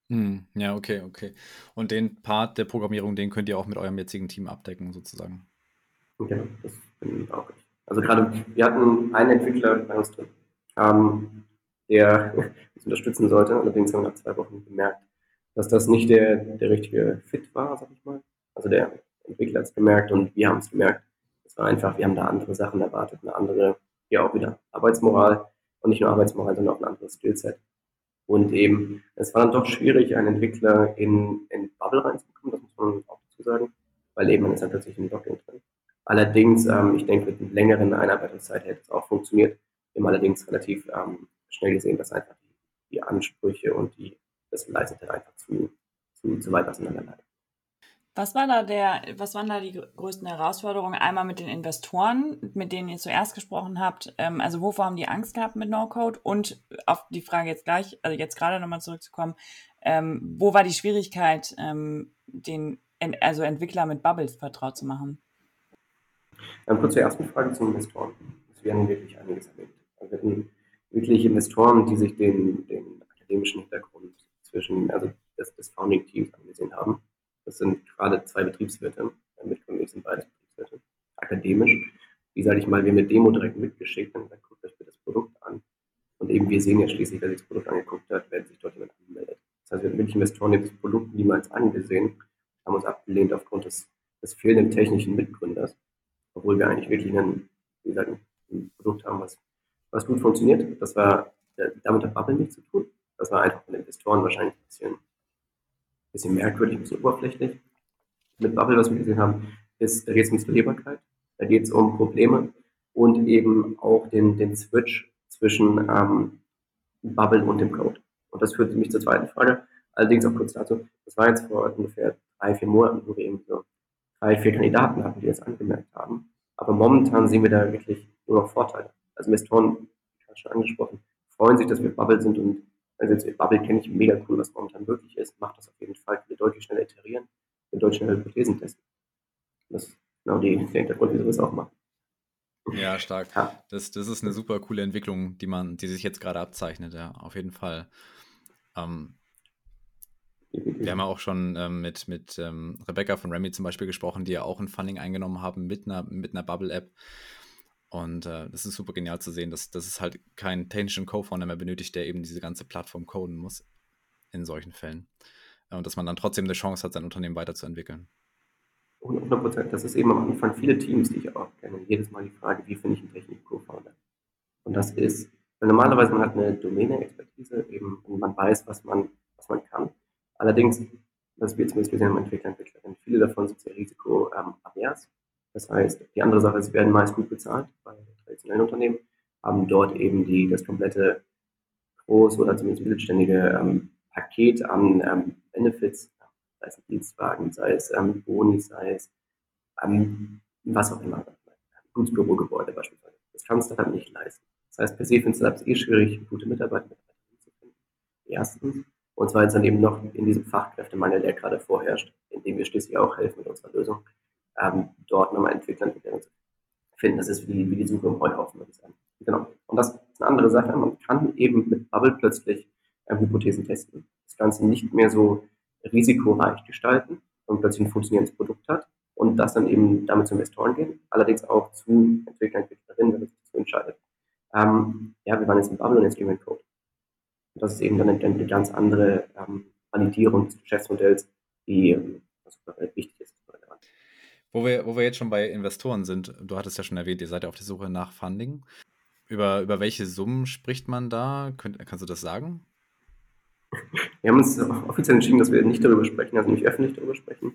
Hm, ja, okay, okay. Und den Part der Programmierung, den könnt ihr auch mit eurem jetzigen Team abdecken, sozusagen. Genau, das bin auch ich. Also gerade, wir hatten einen Entwickler bei uns drin, ähm, der uns unterstützen sollte. Allerdings haben wir nach zwei Wochen gemerkt, dass das nicht der, der richtige Fit war, sag ich mal. Also der Entwickler hat es gemerkt und wir haben es gemerkt. Es war einfach, wir haben da andere Sachen erwartet, eine andere, ja auch wieder Arbeitsmoral und nicht nur Arbeitsmoral, sondern auch ein anderes Skillset. Und eben, es war dann doch schwierig, einen Entwickler in, in Bubble reinzubekommen, das muss man auch dazu sagen, weil eben man ist dann plötzlich in Docking drin. Allerdings, ähm, ich denke, mit einer längeren Einarbeitungszeit hätte es auch funktioniert. Wir haben allerdings relativ ähm, schnell gesehen, dass einfach die, Ansprüche und die, das Leistete einfach zu, zu, zu weit auseinander lag. Was war da der, was waren da die größten Herausforderungen? Einmal mit den Investoren, mit denen ihr zuerst gesprochen habt. Ähm, also wovor haben die Angst gehabt mit No-Code? Und auf die Frage jetzt gleich, also jetzt gerade nochmal zurückzukommen, ähm, wo war die Schwierigkeit, ähm, den, also Entwickler mit Bubbles vertraut zu machen? Dann kurz zur ersten Frage zum Investoren. Es werden wirklich einiges erlebt. Also wir hatten wirklich Investoren, die sich den, den akademischen Hintergrund zwischen, also des Founding-Teams angesehen haben das sind gerade zwei Betriebswirte. Mitgründer und sind beide Betriebswirte. Akademisch. Die, sage ich mal, wir mit Demo direkt mitgeschickt und gesagt, guckt euch das Produkt an. Und eben wir sehen ja schließlich, wer sich das Produkt angeguckt hat, wenn sich dort jemand anmeldet. Das heißt, wir haben wirklich Investoren, die das Produkt niemals angesehen, haben uns abgelehnt aufgrund des, des fehlenden technischen Mitgründers. Obwohl wir eigentlich wirklich ein, wie gesagt, ein Produkt haben, was, was gut funktioniert. Das war, damit hat Bubble nichts zu tun. Das war einfach von den Investoren wahrscheinlich ein bisschen bisschen merkwürdig, ein bisschen oberflächlich. Mit Bubble, was wir gesehen haben, ist, Skalierbarkeit, da geht es um Probleme und eben auch den, den Switch zwischen ähm, Bubble und dem Code. Und das führt mich zur zweiten Frage. Allerdings auch kurz dazu, das war jetzt vor ungefähr drei, vier Monaten, wo wir eben so drei, vier Kandidaten hatten, die das angemerkt haben. Aber momentan sehen wir da wirklich nur noch Vorteile. Also Investoren, ich habe schon angesprochen, freuen sich, dass wir Bubble sind und also jetzt Bubble kenne ich mega cool, was momentan möglich ist. Macht das auf jeden Fall. Wir deutlich schneller iterieren, wir deutlich schneller Hypothesen testen. Das ist genau die, der Hintergrund, wieso wir es auch machen. Ja, stark. Ja. Das, das ist eine super coole Entwicklung, die man, die sich jetzt gerade abzeichnet, ja, auf jeden Fall. Ähm, wir haben ja auch schon ähm, mit, mit ähm, Rebecca von Remy zum Beispiel gesprochen, die ja auch ein Funding eingenommen haben mit einer, mit einer Bubble-App. Und äh, das ist super genial zu sehen, dass, dass es halt keinen technischen Co-Founder mehr benötigt, der eben diese ganze Plattform coden muss in solchen Fällen. Und dass man dann trotzdem eine Chance hat, sein Unternehmen weiterzuentwickeln. 100 Prozent. Das ist eben am Anfang viele Teams, die ich auch kenne. Jedes Mal die Frage, wie finde ich einen Technik-Co-Founder? Und das ist, weil normalerweise man hat eine Domäne-Expertise eben und man weiß, was man, was man kann. Allerdings, was wir zumindest gesehen haben, Entwickler, Entwicklerinnen, viele davon sind sehr risikoavers. Ähm, das heißt, die andere Sache ist, sie werden meist gut bezahlt bei traditionellen Unternehmen, haben dort eben die, das komplette groß- oder zumindest mittelständige ähm, Paket an ähm, Benefits, sei es Dienstwagen, sei es ähm, Boni, sei es ähm, was auch immer, gutes Bürogebäude beispielsweise. Das kann Startup nicht leisten. Das heißt, per se finden Startups eh schwierig, gute Mitarbeiter zu finden. Erstens. Und zweitens dann eben noch in diesem Fachkräftemangel, der gerade vorherrscht, in dem wir schließlich auch helfen mit unserer Lösung ähm, dort nochmal Entwickler zu finden. Das ist wie, wie die Suche im Heuhaufen, würde ich sagen. Genau. Und das ist eine andere Sache. Man kann eben mit Bubble plötzlich äh, Hypothesen testen. Das Ganze nicht mehr so risikoreich gestalten und plötzlich ein funktionierendes Produkt hat und das dann eben damit zu Investoren gehen, allerdings auch zu Entwicklern, Entwicklerinnen, wenn sich dazu entscheidet. Ähm, ja, wir waren jetzt in Bubble und jetzt gehen wir in Code. Und das ist eben dann eine, eine ganz andere ähm, Validierung des Geschäftsmodells, die ähm, wichtig ist. Wo wir, wo wir jetzt schon bei Investoren sind, du hattest ja schon erwähnt, ihr seid ja auf der Suche nach Funding. Über, über welche Summen spricht man da? Könnt, kannst du das sagen? wir haben uns offiziell entschieden, dass wir nicht darüber sprechen, also nicht öffentlich darüber sprechen.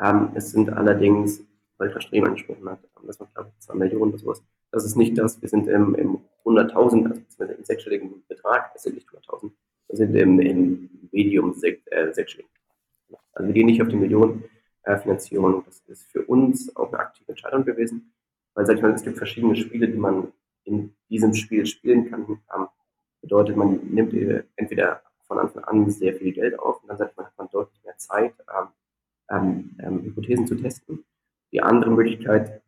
Ähm, es sind allerdings, weil Frau Strehm angesprochen hat, ähm, das waren glaube ich zwei Millionen oder sowas. Das ist nicht das, wir sind im, im 100.000, also im sechsstelligen Betrag, es sind nicht 100.000, wir sind im, im Medium sech, äh, sechsstelligen. Also wir gehen nicht auf die Millionenfinanzierung, äh, das ist für uns auch eine aktive Entscheidung gewesen, weil, sag ich mal, es gibt verschiedene Spiele, die man in diesem Spiel spielen kann. Ähm, bedeutet, man nimmt entweder von Anfang an sehr viel Geld auf und dann sagt man, hat man deutlich mehr Zeit, ähm, ähm, ähm, Hypothesen zu testen. Die andere Möglichkeit,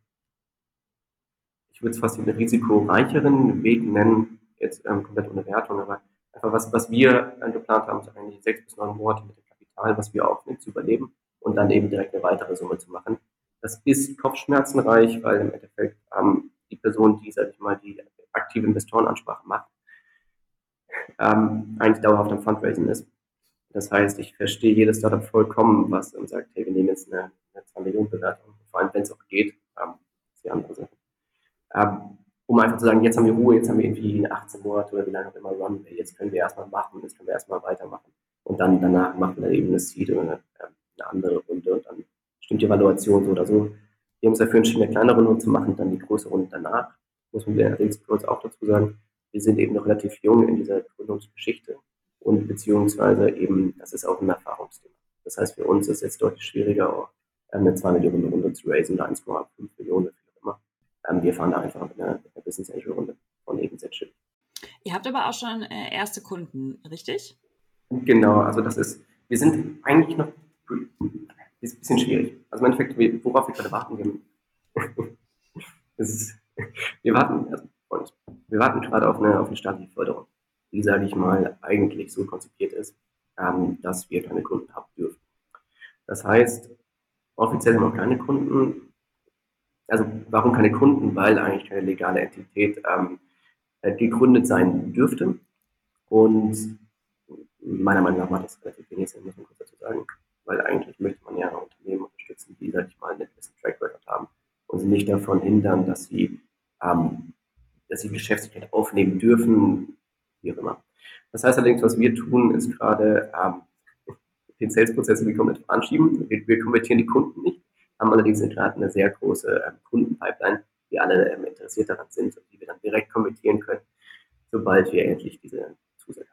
ich würde es fast einen risikoreicheren Weg nennen, jetzt ähm, komplett ohne Wertung, aber einfach was, was wir geplant haben, eigentlich sechs bis neun Monate mit dem Kapital, was wir aufnehmen, zu überleben und dann eben direkt eine weitere Summe zu machen. Das ist kopfschmerzenreich, weil im Endeffekt ähm, die Person, die, sag ich mal, die aktive Investorenansprache macht, ähm, eigentlich dauerhaft am Fundraising ist. Das heißt, ich verstehe jedes Startup vollkommen, was ähm, sagt, hey, wir nehmen jetzt eine, eine 2 Millionen Bewertung, vor allem wenn es auch geht, ähm, die andere Sache. Ähm, um einfach zu sagen, jetzt haben wir Ruhe, jetzt haben wir irgendwie 18 Monate oder wie lange auch immer Runway, jetzt können wir erstmal machen, jetzt können wir erstmal weitermachen. Und dann danach machen wir eben eine Seed oder eine, ähm, eine andere Runde und dann stimmt die Evaluation so oder so. Wir haben uns dafür entschieden, eine kleine Runde zu machen, dann die große Runde danach. Muss man allerdings kurz auch dazu sagen, wir sind eben noch relativ jung in dieser Gründungsgeschichte und beziehungsweise eben, das ist auch ein Erfahrungsthema. Das heißt, für uns ist es jetzt deutlich schwieriger, auch eine 2 Millionen Runde zu raisen oder 1,5 Millionen, wie auch immer. Ähm, wir fahren da einfach mit einer, mit einer Business Angel Runde von eben sechsstellig. Ihr habt aber auch schon äh, erste Kunden, richtig? Genau, also das ist, wir sind eigentlich noch, ist ein bisschen schwierig. Also im Endeffekt, worauf wir gerade warten, wir, ist, wir warten, also und wir warten gerade auf eine, auf eine staatliche Förderung, die, sage ich mal, eigentlich so konzipiert ist, ähm, dass wir keine Kunden haben dürfen. Das heißt, offiziell haben wir keine Kunden. Also warum keine Kunden? Weil eigentlich keine legale Entität ähm, äh, gegründet sein dürfte. Und meiner Meinung nach macht das relativ wenig Sinn, muss man kurz dazu sagen. Weil eigentlich möchte man ja Unternehmen unterstützen, die, sag ich mal, einen gewissen Track Record haben und sie nicht davon hindern, dass sie ähm, dass sie Geschäftsgeld aufnehmen dürfen, wie auch immer. Das heißt allerdings, was wir tun, ist gerade ähm, den Sales-Prozess komplett anschieben. Wir, wir, konvertieren die Kunden nicht, haben allerdings gerade eine sehr große ähm, Kundenpipeline, die alle ähm, interessiert daran sind und die wir dann direkt konvertieren können, sobald wir endlich diese Zusage haben.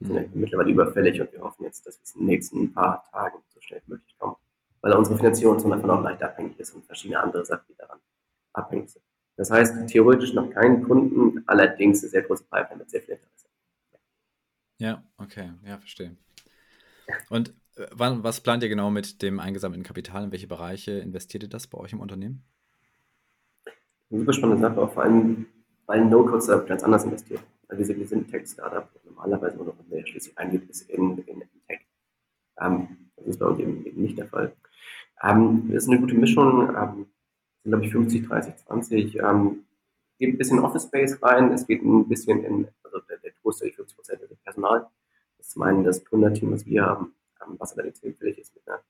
Die sind mhm. mittlerweile überfällig und wir hoffen jetzt, dass es in den nächsten paar Tagen so schnell wie möglich kommt, weil unsere Finanzierung davon auch leicht abhängig ist und verschiedene andere Sachen, die daran abhängig sind. Das heißt, theoretisch noch keinen Kunden, allerdings eine sehr große Pipeline mit sehr viel Interesse. Ja, okay, ja, verstehe. Und äh, wann, was plant ihr genau mit dem eingesammelten Kapital? In welche Bereiche investiert ihr das bei euch im Unternehmen? Eine super spannende Sache, auch vor allem, weil No-Code ganz anders investiert. Also wir sind ein Tech-Startup, normalerweise nur noch mehr schließlich eingeht, ist in, in, in Tech. Ähm, das ist bei uns eben, eben nicht der Fall. Ähm, das ist eine gute Mischung. Ähm, sind, glaube ich, 50, 30, 20. Ähm, geht ein bisschen Office Space rein, es geht ein bisschen in, also der, der Großteil, 50 Prozent ist Personal. Das ist zum einen das Gründerteam, was wir haben, ähm, was allerdings hilfreich ist mit, einer,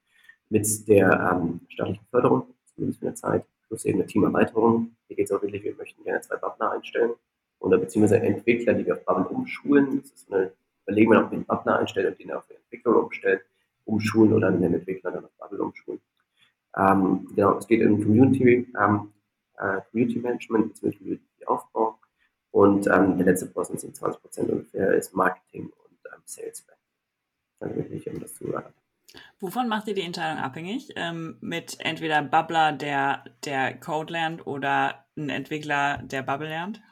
mit der ähm, staatlichen Förderung, zumindest für eine Zeit, plus eben eine Teamerweiterung. Hier geht es auch wirklich, wir möchten gerne zwei Bubner einstellen oder beziehungsweise Entwickler, die wir auf Bubble umschulen. Das ist eine überlegen wir, ob wir einen Bubner einstellen und den auf eine Entwicklung umstellen, umschulen oder einen Entwickler dann auf Bubble umschulen. Ähm, genau, es geht um Community, ähm, äh, Community Management bzw. Community Aufbau. Und ähm, der letzte Posten sind 20 Prozent ungefähr ist Marketing und ähm, Sales. Also wirklich, um das zu sagen. Wovon macht ihr die Entscheidung abhängig? Ähm, mit entweder Bubbler, der, der Code lernt oder ein Entwickler, der Bubble lernt?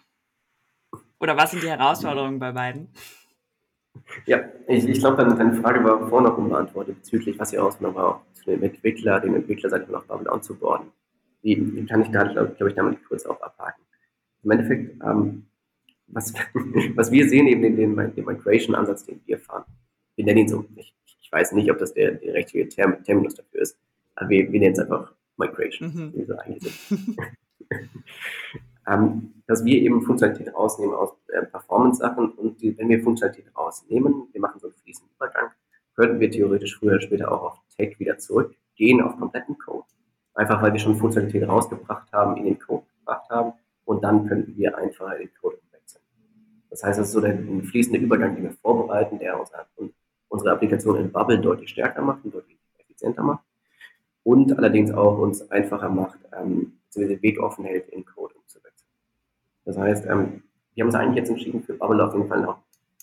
Oder was sind die Herausforderungen bei beiden? Ja, ich, ich glaube, deine, deine Frage war vorhin noch unbeantwortet bezüglich, was die Herausforderung war, zu dem Entwickler, den Entwickler, sag ich mal, Bubble anzuborden. Die, die kann ich da, glaube glaub ich, damit kurz auch abhaken. Im Endeffekt, ähm, was, was wir sehen, eben in den, den Migration-Ansatz, den wir fahren, wir nennen ihn so, ich, ich weiß nicht, ob das der, der richtige Term, Terminus dafür ist, aber wir, wir nennen es einfach Migration, mhm. wie so eigentlich sind. Ähm, dass wir eben Funktionalität rausnehmen aus äh, Performance-Sachen und die, wenn wir Funktionalität rausnehmen, wir machen so einen fließenden Übergang, könnten wir theoretisch früher oder später auch auf Tech wieder zurückgehen, auf kompletten Code. Einfach weil wir schon Funktionalität rausgebracht haben, in den Code gebracht haben und dann könnten wir einfach den Code wechseln. Das heißt, es ist so der fließende Übergang, den wir vorbereiten, der unsere, unsere Applikation in Bubble deutlich stärker macht und deutlich effizienter macht und allerdings auch uns einfacher macht, ähm, den Weg offen hält, in Code umzusetzen. Das heißt, ähm, wir haben uns eigentlich jetzt entschieden, für Bubble auf jeden Fall noch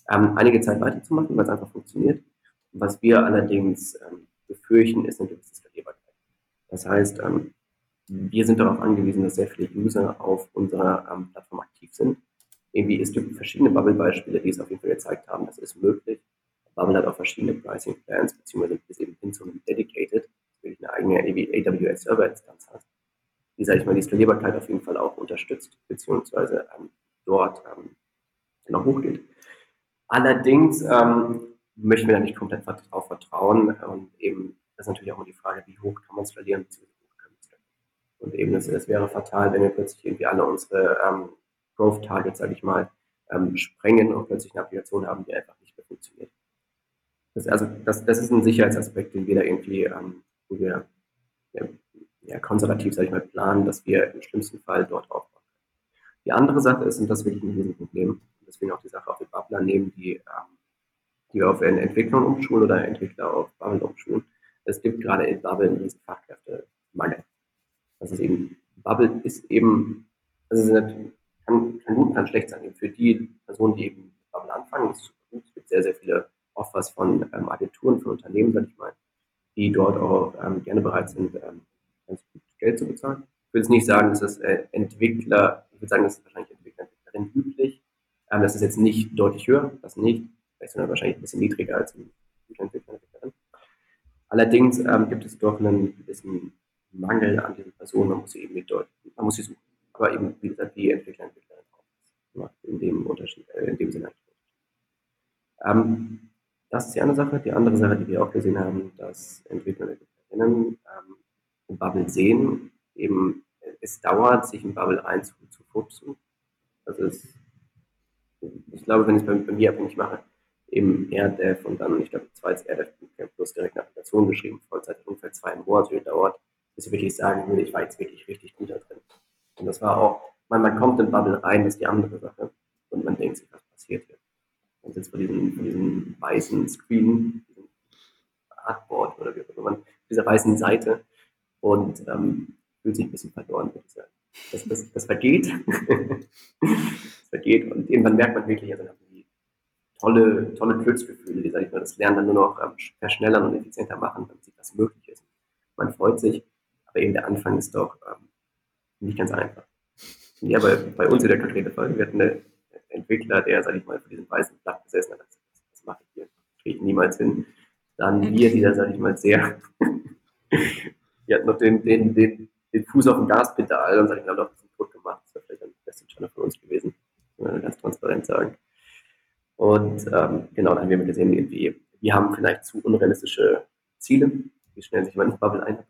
ähm, einige Zeit weiterzumachen, weil es einfach funktioniert. Was wir allerdings ähm, befürchten, ist eine gewisse Skalierbarkeit. Das heißt, ähm, wir sind darauf angewiesen, dass sehr viele User auf unserer ähm, Plattform aktiv sind. Irgendwie, es gibt verschiedene Bubble-Beispiele, die es auf jeden Fall gezeigt haben, das ist möglich. Bubble hat auch verschiedene Pricing-Plans, beziehungsweise bis eben hin zu einem Dedicated, wirklich eine eigene AWS-Server-Instanz hat, die, sage ich mal, die Skalierbarkeit auf jeden Fall auch unterstützt, beziehungsweise ähm, dort ähm, noch hochgeht. Allerdings ähm, möchten wir da nicht komplett darauf vertrauen und eben, das ist natürlich auch immer die Frage, wie hoch kann man skalieren, und eben, es, es wäre fatal, wenn wir plötzlich irgendwie alle unsere ähm, Growth Targets, sage ich mal, ähm, sprengen und plötzlich eine Applikation haben, die einfach nicht mehr funktioniert. Das, also, das, das ist ein Sicherheitsaspekt, den wir da irgendwie, ähm, wo wir ja, ja, konservativ, sage ich mal, planen, dass wir im schlimmsten Fall dort aufbauen. Die andere Sache ist, und das ist wirklich ein Riesenproblem, deswegen auch die Sache auf die Bubbler nehmen, die, ähm, die auf Entwicklung umschulen oder Entwickler auf Bubble umschulen. Es gibt gerade in Bubble einen riesen Fachkräftemangel. Das ist eben, Bubble ist eben, also kann, kann gut, kann schlecht sein. Für die Personen, die eben mit Bubble anfangen, ist gut. Es gibt sehr, sehr viele Offers von ähm, Agenturen, von Unternehmen, sag ich mal, die dort auch ähm, gerne bereit sind, ähm, ganz gut Geld zu bezahlen. Ich würde es nicht sagen, dass es äh, Entwickler, ich würde sagen, das ist wahrscheinlich Entwickler, Entwicklerin üblich. Ähm, das ist jetzt nicht deutlich höher, das nicht, vielleicht sondern wahrscheinlich ein bisschen niedriger als ein Entwickler, Entwicklerin. Allerdings ähm, gibt es doch einen gewissen Mangel an diesen Personen, man muss sie eben mit dort, man muss sie suchen. Aber eben, wie gesagt, die Entwickler, Entwicklerinnen auch. In dem Unterschied, äh, in dem Sinne. Ähm, das ist die eine Sache. Die andere Sache, die wir auch gesehen haben, dass Entwickler Entwicklerinnen ähm, in Bubble sehen, eben es dauert, sich in Bubble einzufuchsen. Also es, ich glaube, wenn ich es bei, bei, mir abhängig mache, eben eher Dev und dann, ich glaube, zweites eher Dev plus direkt eine Applikation geschrieben, Vollzeit ungefähr zwei Monate dauert, dass ich wirklich sagen würde, ich war jetzt wirklich richtig gut da drin. Und das war auch, man, man kommt in Bubble rein, das ist die andere Sache. Und man denkt sich, was passiert hier? Man sitzt vor diesem, diesem weißen Screen, diesem Artboard oder wie auch immer, dieser weißen Seite und ähm, fühlt sich ein bisschen verloren, würde ich sagen. Das, das, das vergeht. das vergeht und irgendwann merkt man wirklich, also die tolle, tolle Glücksgefühle, die, sag ich mal, das Lernen dann nur noch ähm, verschnellern und effizienter machen, damit sich das möglich ist. Man freut sich aber eben der Anfang ist doch ähm, nicht ganz einfach. Ja, bei, bei uns in der konkrete Fall, wir hatten einen Entwickler, der, sag ich mal, vor diesem weißen Blatt gesessen hat, das, das mache ich hier, kriege ich niemals hin. Dann wir, die da, sag ich mal, sehr, die hatten noch den, den, den, den Fuß auf dem Gaspedal und, sag ich noch ein bisschen tot gemacht. Das wäre vielleicht ein bisschen Channel von uns gewesen, muss man ganz transparent sagen. Und ähm, genau, dann haben wir gesehen, irgendwie, wir haben vielleicht zu unrealistische Ziele, wie schnell sich man ins Bubble einarbeitet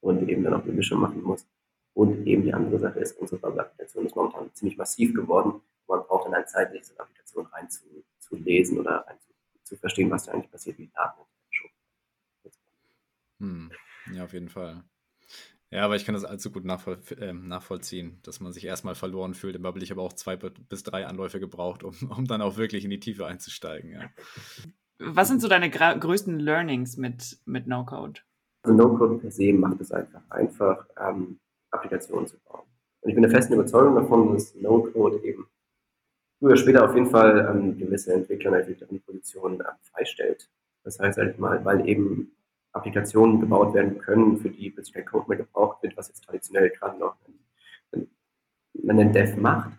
und eben dann auch die Mischung machen muss. Und eben die andere Sache ist, unsere Bubble-Applikation ist momentan ziemlich massiv geworden. Man braucht dann halt Zeit, diese Applikation rein zu, zu lesen oder rein zu, zu, verstehen, was da eigentlich passiert, wie Daten hm. Ja, auf jeden Fall. Ja, aber ich kann das allzu gut nachvoll äh, nachvollziehen, dass man sich erstmal verloren fühlt. Im Bubble ich habe auch zwei bis drei Anläufe gebraucht, um, um dann auch wirklich in die Tiefe einzusteigen. Ja. Was sind so deine größten Learnings mit, mit No-Code? Also No-Code per se macht es einfach einfach, ähm, Applikationen zu bauen. Und ich bin der festen Überzeugung davon, dass No-Code eben früher oder später auf jeden Fall ähm, gewisse Entwickler und Entwicklerinnenpositionen ähm, freistellt. Das heißt halt mal, weil eben Applikationen gebaut werden können, für die plötzlich kein Code mehr gebraucht wird, was jetzt traditionell gerade noch ein, ein, ein Dev macht.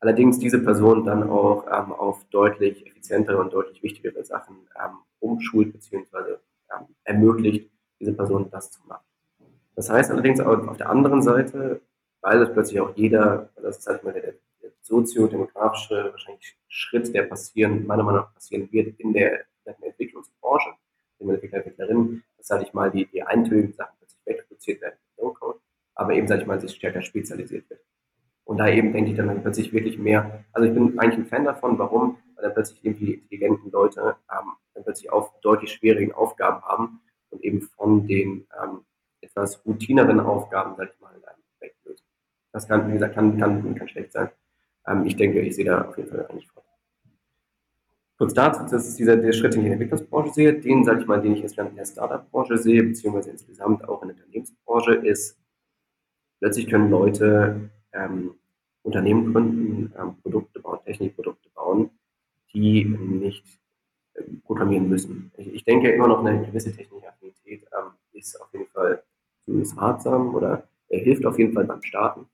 Allerdings diese Person dann auch ähm, auf deutlich effizientere und deutlich wichtigere Sachen ähm, umschult bzw. Ähm, ermöglicht, diese Person das zu machen. Das heißt allerdings auch auf der anderen Seite, weil es plötzlich auch jeder, das ist halt mal der, der soziodemografische wahrscheinlich Schritt, der passieren, meiner Meinung nach passieren wird in der, in der Entwicklungsbranche, der Entwickler, Entwicklerin, dass, sage ich mal, die, die eintönigen Sachen plötzlich wegreduziert werden mit No-Code, aber eben, sage ich mal, sich stärker spezialisiert wird. Und da eben denke ich dann plötzlich wirklich mehr, also ich bin eigentlich ein Fan davon, warum? Weil dann plötzlich irgendwie die intelligenten Leute ähm, dann plötzlich auch deutlich schwierigen Aufgaben haben und eben von den ähm, etwas routineren Aufgaben, sag ich mal, weglösen. Das kann, wie gesagt, kann, kann, kann schlecht sein. Ähm, ich denke, ich sehe da auf jeden Fall eigentlich vor. Kurz dazu, das ist dieser der Schritt, den ich in der Entwicklungsbranche sehe. Den, sage ich mal, den ich insgesamt in der Startup-Branche sehe, beziehungsweise insgesamt auch in der Unternehmensbranche, ist, plötzlich können Leute ähm, Unternehmen gründen, ähm, Produkte bauen, Technikprodukte bauen, die nicht äh, programmieren müssen. Ich, ich, denke immer noch eine gewisse technische Affinität ähm, ist auf jeden Fall zumindest ratsam oder er hilft auf jeden Fall beim Starten.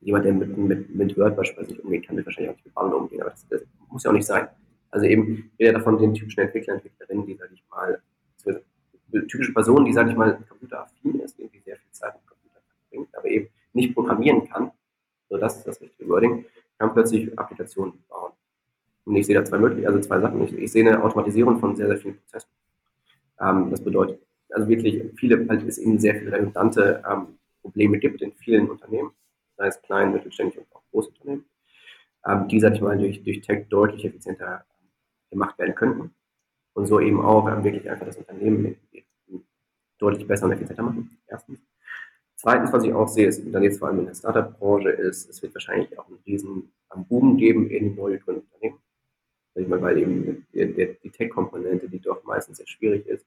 Jemand, der mit, mit, mit Word beispielsweise nicht umgehen kann, wird wahrscheinlich auch nicht mit Bubble umgehen, aber das, das muss ja auch nicht sein. Also eben wieder davon den typischen Entwickler, Entwicklerinnen, die, sage ich mal, typische Personen, die, sage ich mal, computeraffin ist, irgendwie sehr viel Zeit mit Computer verbringt, aber eben nicht programmieren kann, so das ist das richtige Wording, kann plötzlich Applikationen bauen. Und ich sehe da zwei Möglichkeiten, also zwei Sachen. Ich, ich, sehe eine Automatisierung von sehr, sehr vielen Prozessen. Ähm, das bedeutet, also wirklich viele, weil es eben sehr viele redundante ähm, Probleme gibt in vielen Unternehmen, sei es klein, mittelständig und auch Großunternehmen, ähm, die, sag ich mal, durch, durch Tech deutlich effizienter gemacht werden könnten und so eben auch ähm, wirklich einfach das Unternehmen deutlich besser und effizienter machen. Erstens. Zweitens, was ich auch sehe, ist dann jetzt vor allem in der Startup-Branche, ist, es wird wahrscheinlich auch einen riesen Boom geben in neue Gründerunternehmen. Sag weil eben die Tech-Komponente, die doch meistens sehr schwierig ist,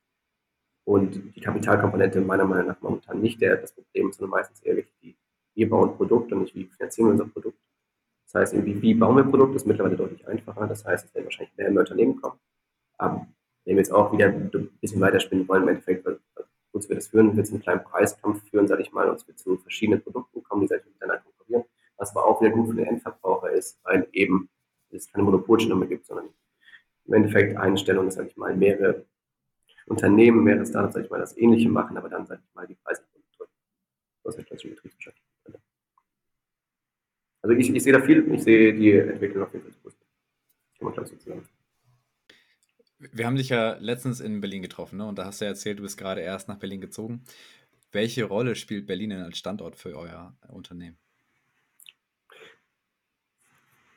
und die Kapitalkomponente meiner Meinung nach momentan nicht der, das Problem, sondern meistens eher wirklich die, wir bauen Produkt und nicht wie finanzieren wir unser Produkt. Das heißt, irgendwie, wie bauen wir Produkt, ist mittlerweile deutlich einfacher. Das heißt, es werden wahrscheinlich mehr Unternehmen kommen. Aber wenn wir jetzt auch wieder ein bisschen weiterspinnen wollen, im Endeffekt, wozu wir das führen, wird es einen kleinen Preiskampf führen, sage ich mal, und es wird zu verschiedenen Produkten kommen, die sich miteinander konkurrieren, was aber auch wieder gut für den Endverbraucher ist, weil eben es keine Monopolstellung mehr gibt, sondern im Endeffekt Einstellung, sage ich mal, mehrere Unternehmen, mehrere Startups, sage ich mal, das Ähnliche machen, aber dann, sage ich mal, die Preise drücken. Das ist klassische Betriebswirtschaft. Also ich, ich sehe da viel, ich sehe die Entwicklung auf jeden Fall positiv. Kann man, glaube ich, so sagen. Wir haben dich ja letztens in Berlin getroffen, ne? Und da hast du ja erzählt, du bist gerade erst nach Berlin gezogen. Welche Rolle spielt Berlin denn als Standort für euer Unternehmen?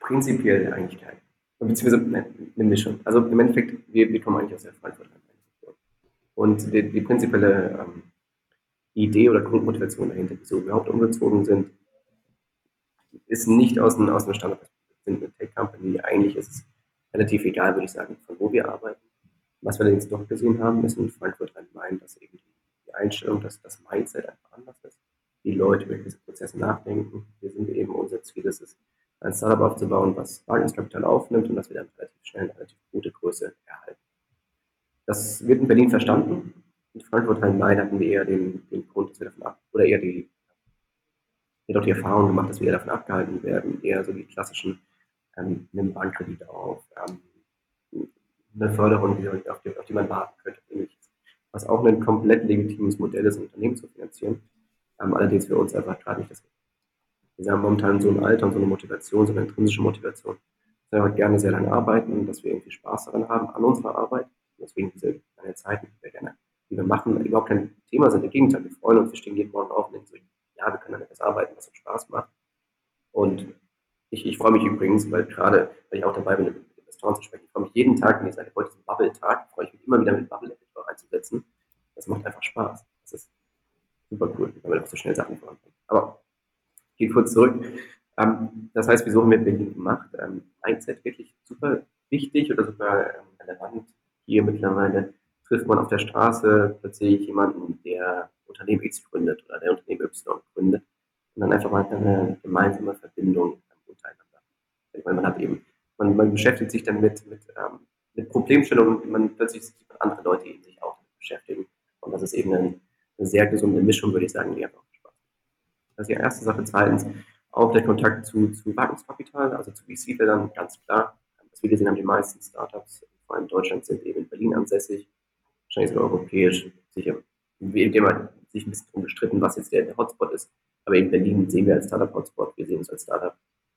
Prinzipiell eigentlich kein. Beziehungsweise eine Mischung. Also im Endeffekt, wir, wir kommen eigentlich aus der Frankfurt. Und die, die prinzipielle ähm, Idee oder Grundmotivation dahinter, wieso wir überhaupt umgezogen sind, ist nicht aus dem, aus dem Standard. Wir sind eine Tech-Company. Eigentlich ist es relativ egal, würde ich sagen, von wo wir arbeiten. Was wir jetzt doch gesehen haben, ist in Frankfurt ein Main, dass eben die Einstellung, dass das Mindset einfach anders ist. Die Leute über diese Prozesse nachdenken. Wir sind eben, unser Ziel ist es, ein Startup aufzubauen, was Wagniskapital aufnimmt und dass wir dann relativ schnell eine relativ gute Größe erhalten. Das wird in Berlin verstanden. In Frankfurt am Main hatten wir eher den, den Grund, dass wir davon ab, oder eher die, jedoch die Erfahrung gemacht, dass wir davon abgehalten werden, eher so die klassischen, ähm, einen Bankkredit auf, ähm, eine Förderung, die, auf, die, auf die man warten könnte, ähnliches. Was auch ein komplett legitimes Modell ist, ein Unternehmen zu finanzieren. Ähm, allerdings für uns einfach gerade nicht das Wir haben momentan so ein Alter und so eine Motivation, so eine intrinsische Motivation, dass wir gerne sehr lange arbeiten und dass wir irgendwie Spaß daran haben, an unserer Arbeit Deswegen diese lange Zeiten, die wir gerne, die wir machen, überhaupt kein Thema sind. Im Gegenteil, wir freuen uns, wir stehen jeden Morgen auf und denken so, ja, wir können an etwas arbeiten, was uns Spaß macht. Und ich, ich freue mich übrigens, weil gerade, weil ich auch dabei bin, mit Investoren zu sprechen, ich freue mich jeden Tag, wenn ich sage, heute ist ein Bubble-Tag, freue ich mich immer wieder mit Bubble-Editor einzusetzen. Das macht einfach Spaß. Das ist super cool, wenn man auch so schnell Sachen voranbringen. Aber geht kurz zurück. Ähm, das heißt, wieso haben wir Berlin gemacht? Ähm, Mindset wirklich super wichtig oder super ähm, relevant hier mittlerweile trifft man auf der Straße plötzlich jemanden, der Unternehmen X gründet oder der Unternehmen Y gründet und dann einfach mal eine gemeinsame Verbindung untereinander. Meine, man hat eben, man, man beschäftigt sich dann mit, mit, ähm, mit Problemstellungen und man plötzlich sieht man andere Leute, die sich auch beschäftigen. Und das ist eben eine, eine sehr gesunde Mischung, würde ich sagen, die einfach Spaß macht. Das ist die erste Sache. Zweitens, auch der Kontakt zu, zu Wagniskapital, also zu VC-Feldern, ganz klar. Was wir gesehen haben, die meisten Startups vor allem in Deutschland sind eben in Berlin ansässig, wahrscheinlich sogar europäisch, sicher, indem man sich ein bisschen drum gestritten, was jetzt der, Hotspot ist. Aber in Berlin sehen wir als Startup-Hotspot, wir sehen uns als Startup,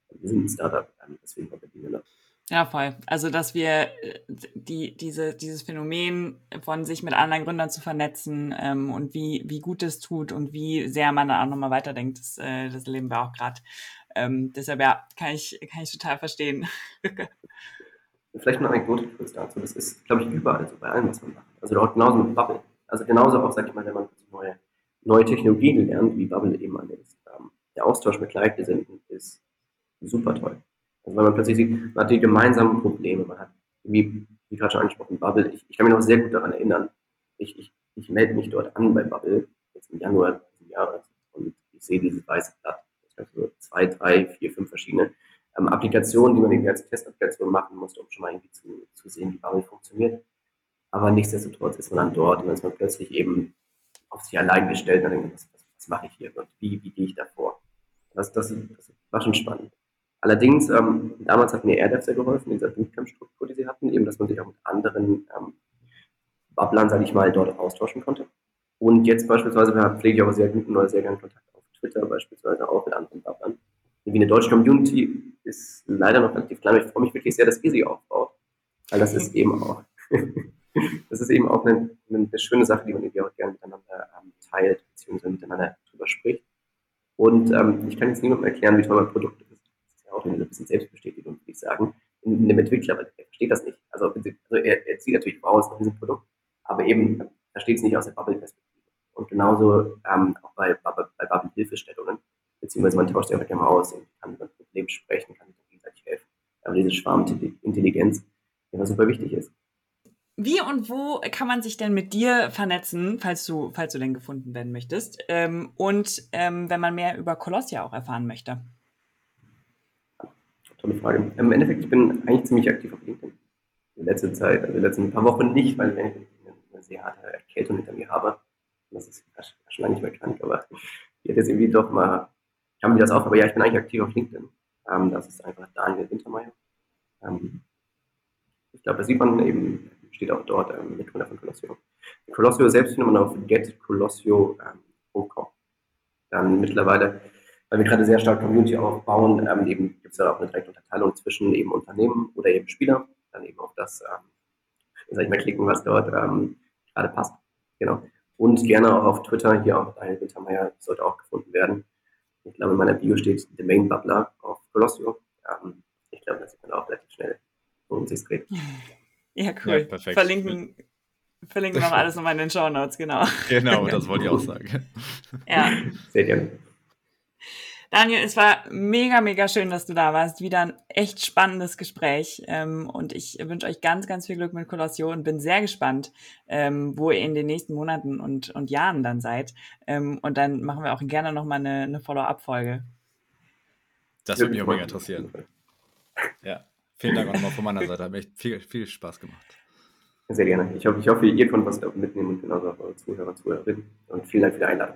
wir sind ein Startup, ähm, deswegen war Berlin noch. Ja, voll. Also, dass wir äh, die, diese, dieses Phänomen von sich mit anderen Gründern zu vernetzen ähm, und wie, wie gut es tut und wie sehr man da auch nochmal weiterdenkt, das, äh, das erleben wir auch gerade. Ähm, deshalb, ja, kann ich, kann ich total verstehen. Vielleicht eine Anekdote kurz dazu. Das ist, glaube ich, überall so, bei allem, was man macht. Also auch genauso mit Bubble. Also genauso auch, sag ich mal, wenn man neue, neue Technologien lernt, wie Bubble eben an ist. Ähm, der Austausch mit Gleichgesinnten ist super toll. Also weil man plötzlich sieht, man hat die gemeinsamen Probleme, man hat, wie, wie gerade schon angesprochen, Bubble. Ich, ich kann mich noch sehr gut daran erinnern. Ich, ich, ich melde mich dort an bei Bubble, jetzt im Januar dieses Jahres, und ich sehe dieses weiße Blatt. Das heißt so zwei, drei, vier, fünf verschiedene ähm, Applikationen, die man irgendwie als Testapplikation machen musste, um schon mal irgendwie zu, zu sehen, wie Bubble funktioniert. Aber nichtsdestotrotz ist man dann dort und dann ist man plötzlich eben auf sich allein gestellt und denkt, was, was, mache ich hier und wie, wie gehe ich davor? Das, das, das war schon spannend. Allerdings, ähm, damals hat mir AirDev sehr geholfen, in dieser Bootcamp-Struktur, die sie hatten, eben, dass man sich auch mit anderen ähm, Bubblern, sage ich mal, dort austauschen konnte. Und jetzt beispielsweise pflege ich aber sehr guten oder sehr gerne Kontakt auf Twitter, beispielsweise auch mit anderen Bubblern. Wie eine deutsche Community ist leider noch relativ klein. Ich freue mich wirklich sehr, dass ihr sie aufbaut. Weil das ist eben auch, das ist eben auch eine, eine, schöne Sache, die man irgendwie auch gerne miteinander ähm, teilt, beziehungsweise miteinander drüber spricht. Und ähm, ich kann jetzt niemandem erklären, wie toll mein Produkt ist. Das ist ja auch ein bisschen Selbstbestätigung, würde ich sagen, in, in einem Entwickler, weil er versteht das nicht. Also, also er, er sieht natürlich, wow, es ist ein Riesenprodukt, aber eben versteht es nicht aus der Bubble-Perspektive. Und genauso ähm, auch bei, bei, bei Bubble-Hilfestellungen, beziehungsweise man tauscht einfach gerne mal aus und kann über ein Problem sprechen, kann gegenseitig helfen. Aber diese Schwarmintelligenz, die immer super wichtig ist. Wie und wo kann man sich denn mit dir vernetzen, falls du, falls du denn gefunden werden möchtest? Ähm, und ähm, wenn man mehr über Colossia auch erfahren möchte? Tolle Frage. Im Endeffekt, ich bin eigentlich ziemlich aktiv auf LinkedIn. In letzter Zeit, also in den letzten paar Wochen nicht, weil ich eine sehr harte Erkältung hinter mir habe. Das ist schon lange nicht mehr krank, aber ich hätte jetzt irgendwie doch mal, kam mir das auf, aber ja, ich bin eigentlich aktiv auf LinkedIn. Ähm, das ist einfach Daniel Wintermeyer. Ähm, ich glaube, da sieht man eben steht auch dort ähm, Mitgründer von Colossio. Colossio selbst findet man auf getcolossio.com. Dann mittlerweile, weil wir gerade sehr stark Community aufbauen, ähm, eben gibt es da auch eine direkte Unterteilung zwischen eben Unternehmen oder eben Spieler, dann eben auf das, ähm, sag ich mal, klicken, was dort ähm, gerade passt. Genau. Und gerne auch auf Twitter, hier auch Daniel Wintermeyer sollte auch gefunden werden. Ich glaube, in meiner Bio steht The Main Bubbler auf Colossio. Ähm, ich glaube, das sieht man auch relativ schnell, worum es sich dreht. Ja, cool. Ja, Verlinken, verlinken noch alles nochmal in den Show Notes, genau. Genau, das wollte ich auch sagen. Ja. Sehr gerne. Daniel, es war mega, mega schön, dass du da warst. Wieder ein echt spannendes Gespräch. Ähm, und ich wünsche euch ganz, ganz viel Glück mit Colossio und bin sehr gespannt, ähm, wo ihr in den nächsten Monaten und, und Jahren dann seid. Ähm, und dann machen wir auch gerne nochmal eine, eine Follow-up-Folge. Das würde mich auch mega interessieren. Ja. Vielen Dank auch nochmal von meiner Seite. Hat mir echt viel, viel Spaß gemacht. Sehr gerne. Ich hoffe, ich hoffe ihr könnt was mitnehmen und genauso auch eure Zuhörer, Zuhörerinnen. Und vielen Dank für die Einladung.